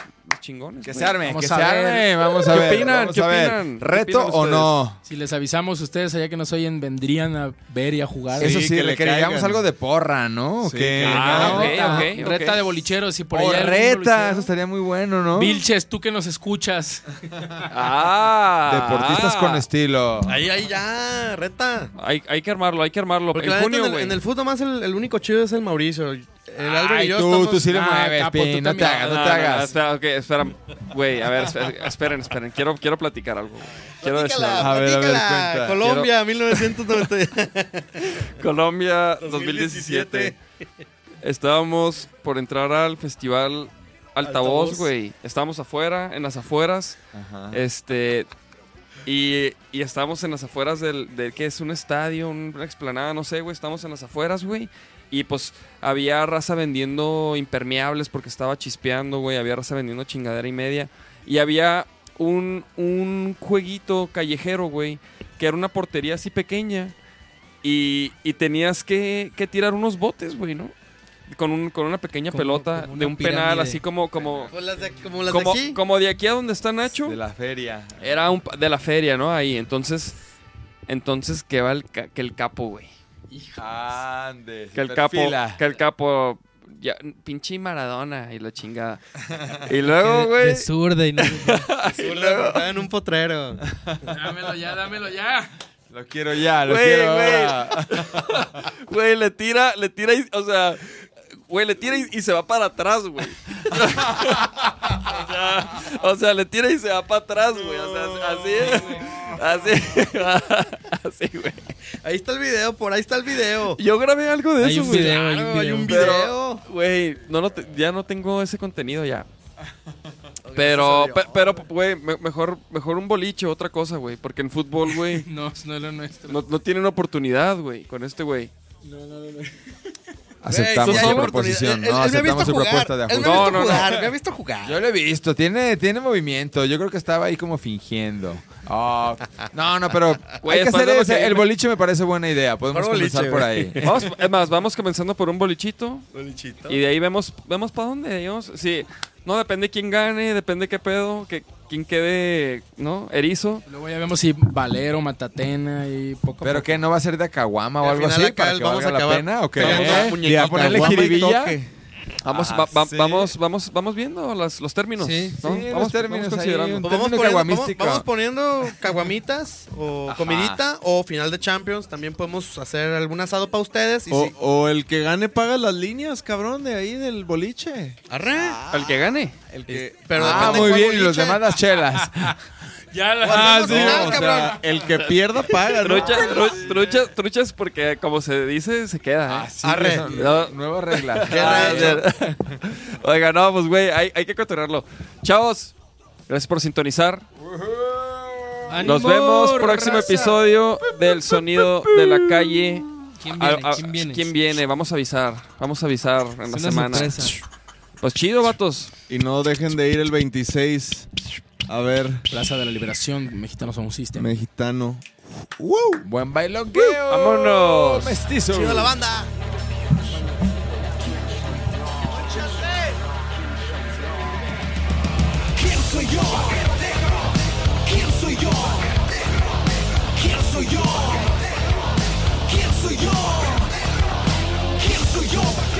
Chingones. Que se arme, Vamos que a se ver. arme. Vamos a ¿Qué ver. opinan? vamos ¿Qué a ver. opinan? ¿Qué ¿Reto opinan o no? Si les avisamos ustedes allá que nos oyen, vendrían a ver y a jugar. Eso Sí, que le queríamos algo de porra, ¿no? Ah, caigan. ok, reta, ok, reta ok. de bolicheros y por algún reta, eso estaría muy bueno, ¿no? Vilches, tú que nos escuchas. Ah. Deportistas ah. con estilo. Ahí, ahí ya, reta. Hay, hay que armarlo, hay que armarlo. Porque en junio, el, güey. en el fútbol más el, el único chido es el Mauricio. El Aldo Ay, y yo tú, estamos- tú sí le Ah, mueves, capo, Pin, tú no te hagas, no, No, te no, no, hagas. espera, ok, espera. Güey, a ver, esperen, esperen. Quiero, quiero platicar algo. Quiero decir algo. A ver, a ver, cuenta. Colombia, 1990. Colombia 2017. Estábamos por entrar al festival Altavoz, Altavoz. güey. Estábamos afuera, en las afueras. Ajá. Este. Y, y estábamos en las afueras del, del que es un estadio, una explanada, no sé, güey. Estamos en las afueras, güey. Y pues había raza vendiendo impermeables porque estaba chispeando, güey. Había raza vendiendo chingadera y media. Y había un, un jueguito callejero, güey, que era una portería así pequeña. Y, y tenías que, que tirar unos botes, güey, ¿no? Con, un, con una pequeña Como- pelota como una de un penal, así como, como, Como las de, como las como, de aquí. como de aquí a donde está Nacho. De la feria. Era un, pa- de la feria, ¿no? Ahí, entonces, entonces que va el, ca- que el capo, güey. Ande, Que el capo, perfila. que el capo, ya, pinche Maradona y la chingada. y luego, De güey, zurda y no. Zurda, estaba en un potrero. Dámelo ya, dámelo ya. Lo quiero ya, lo quiero güey. ahora. güey, le tira, le tira, y, o sea, güey, le tira y, y se va para atrás, güey. sea, o sea, le tira y se va para atrás, güey. O sea, así es. Así, así, güey. Ahí está el video, por ahí está el video. Yo grabé algo de Hay eso, güey. video, hay un Claro, hay un video. Güey, no, te- ya no tengo ese contenido ya. Pero, pe- pero, güey, me- mejor, mejor un boliche, otra cosa, güey. Porque en fútbol, güey, No, no es lo nuestro. no, no tienen oportunidad, güey, con este güey. No, no, no, no. Aceptamos su proposición. No, aceptamos su jugar. propuesta de Él me ha ajuste. visto No, no, no. me ha visto jugar. Yo lo he visto, tiene, tiene movimiento. Yo creo que estaba ahí como fingiendo. Oh, no, no, pero Güey, hay que después hacer de lo ese- que- El boliche me parece buena idea. Podemos Mejor boliche, comenzar por güey. ahí. Vamos, es más, vamos comenzando por un bolichito. Bolichito. Y de ahí vemos, vemos para dónde. Digamos. Sí, no depende quién gane, depende qué pedo, que, quién quede, ¿no? Erizo. Luego ya vemos si Valero, Matatena y poco a ¿Pero poco. qué? ¿No va a ser de Caguama o Al algo final así? acá ¿Para el que vamos valga a la acabar pena o qué? pegando ¿Eh? una ¿Y a muñequita, ponerle guama y jiribilla? toque. Vamos, Ah, va- va- sí. vamos, vamos, vamos viendo las- los términos. Sí, ¿no? sí, los vamos, términos vamos considerando. Pues vamos, poniendo, vamos, poniendo caguamitas o Ajá. comidita o final de Champions. También podemos hacer algún asado para ustedes. Y O, si- o el que gane paga las líneas, cabrón, de ahí del boliche. Arre. El que gane. El que... Pero Ah, muy bien. Y los boliche. demás las chelas. Ya la... Ah, sí. o sea, el que pierda paga, ¿no? Trucha, tru- trucha- truchas porque, como se dice, se queda. ¿eh? Arre. Eso, No. Ah, ya. Oiga, no, pues, güey, hay, hay que cotorrearlo. Chavos, gracias por sintonizar. ¡Ánimo, Nos vemos próximo raza! episodio del sonido de la calle. ¿Quién viene? A- a- ¿Quién viene? ¿Quién viene? Vamos a avisar. Vamos a avisar en la Es una semana. sorpresa. Pues chido, vatos. Y no dejen de ir el 26 a ver Plaza de la Liberación, Mexicanos Somos System. Mexicano. Buen bailongueo. Vámonos. Mestizo. Chido la banda. ¿Quién soy yo? ¿Quién soy yo? ¿Quién soy yo? ¿Quién soy yo?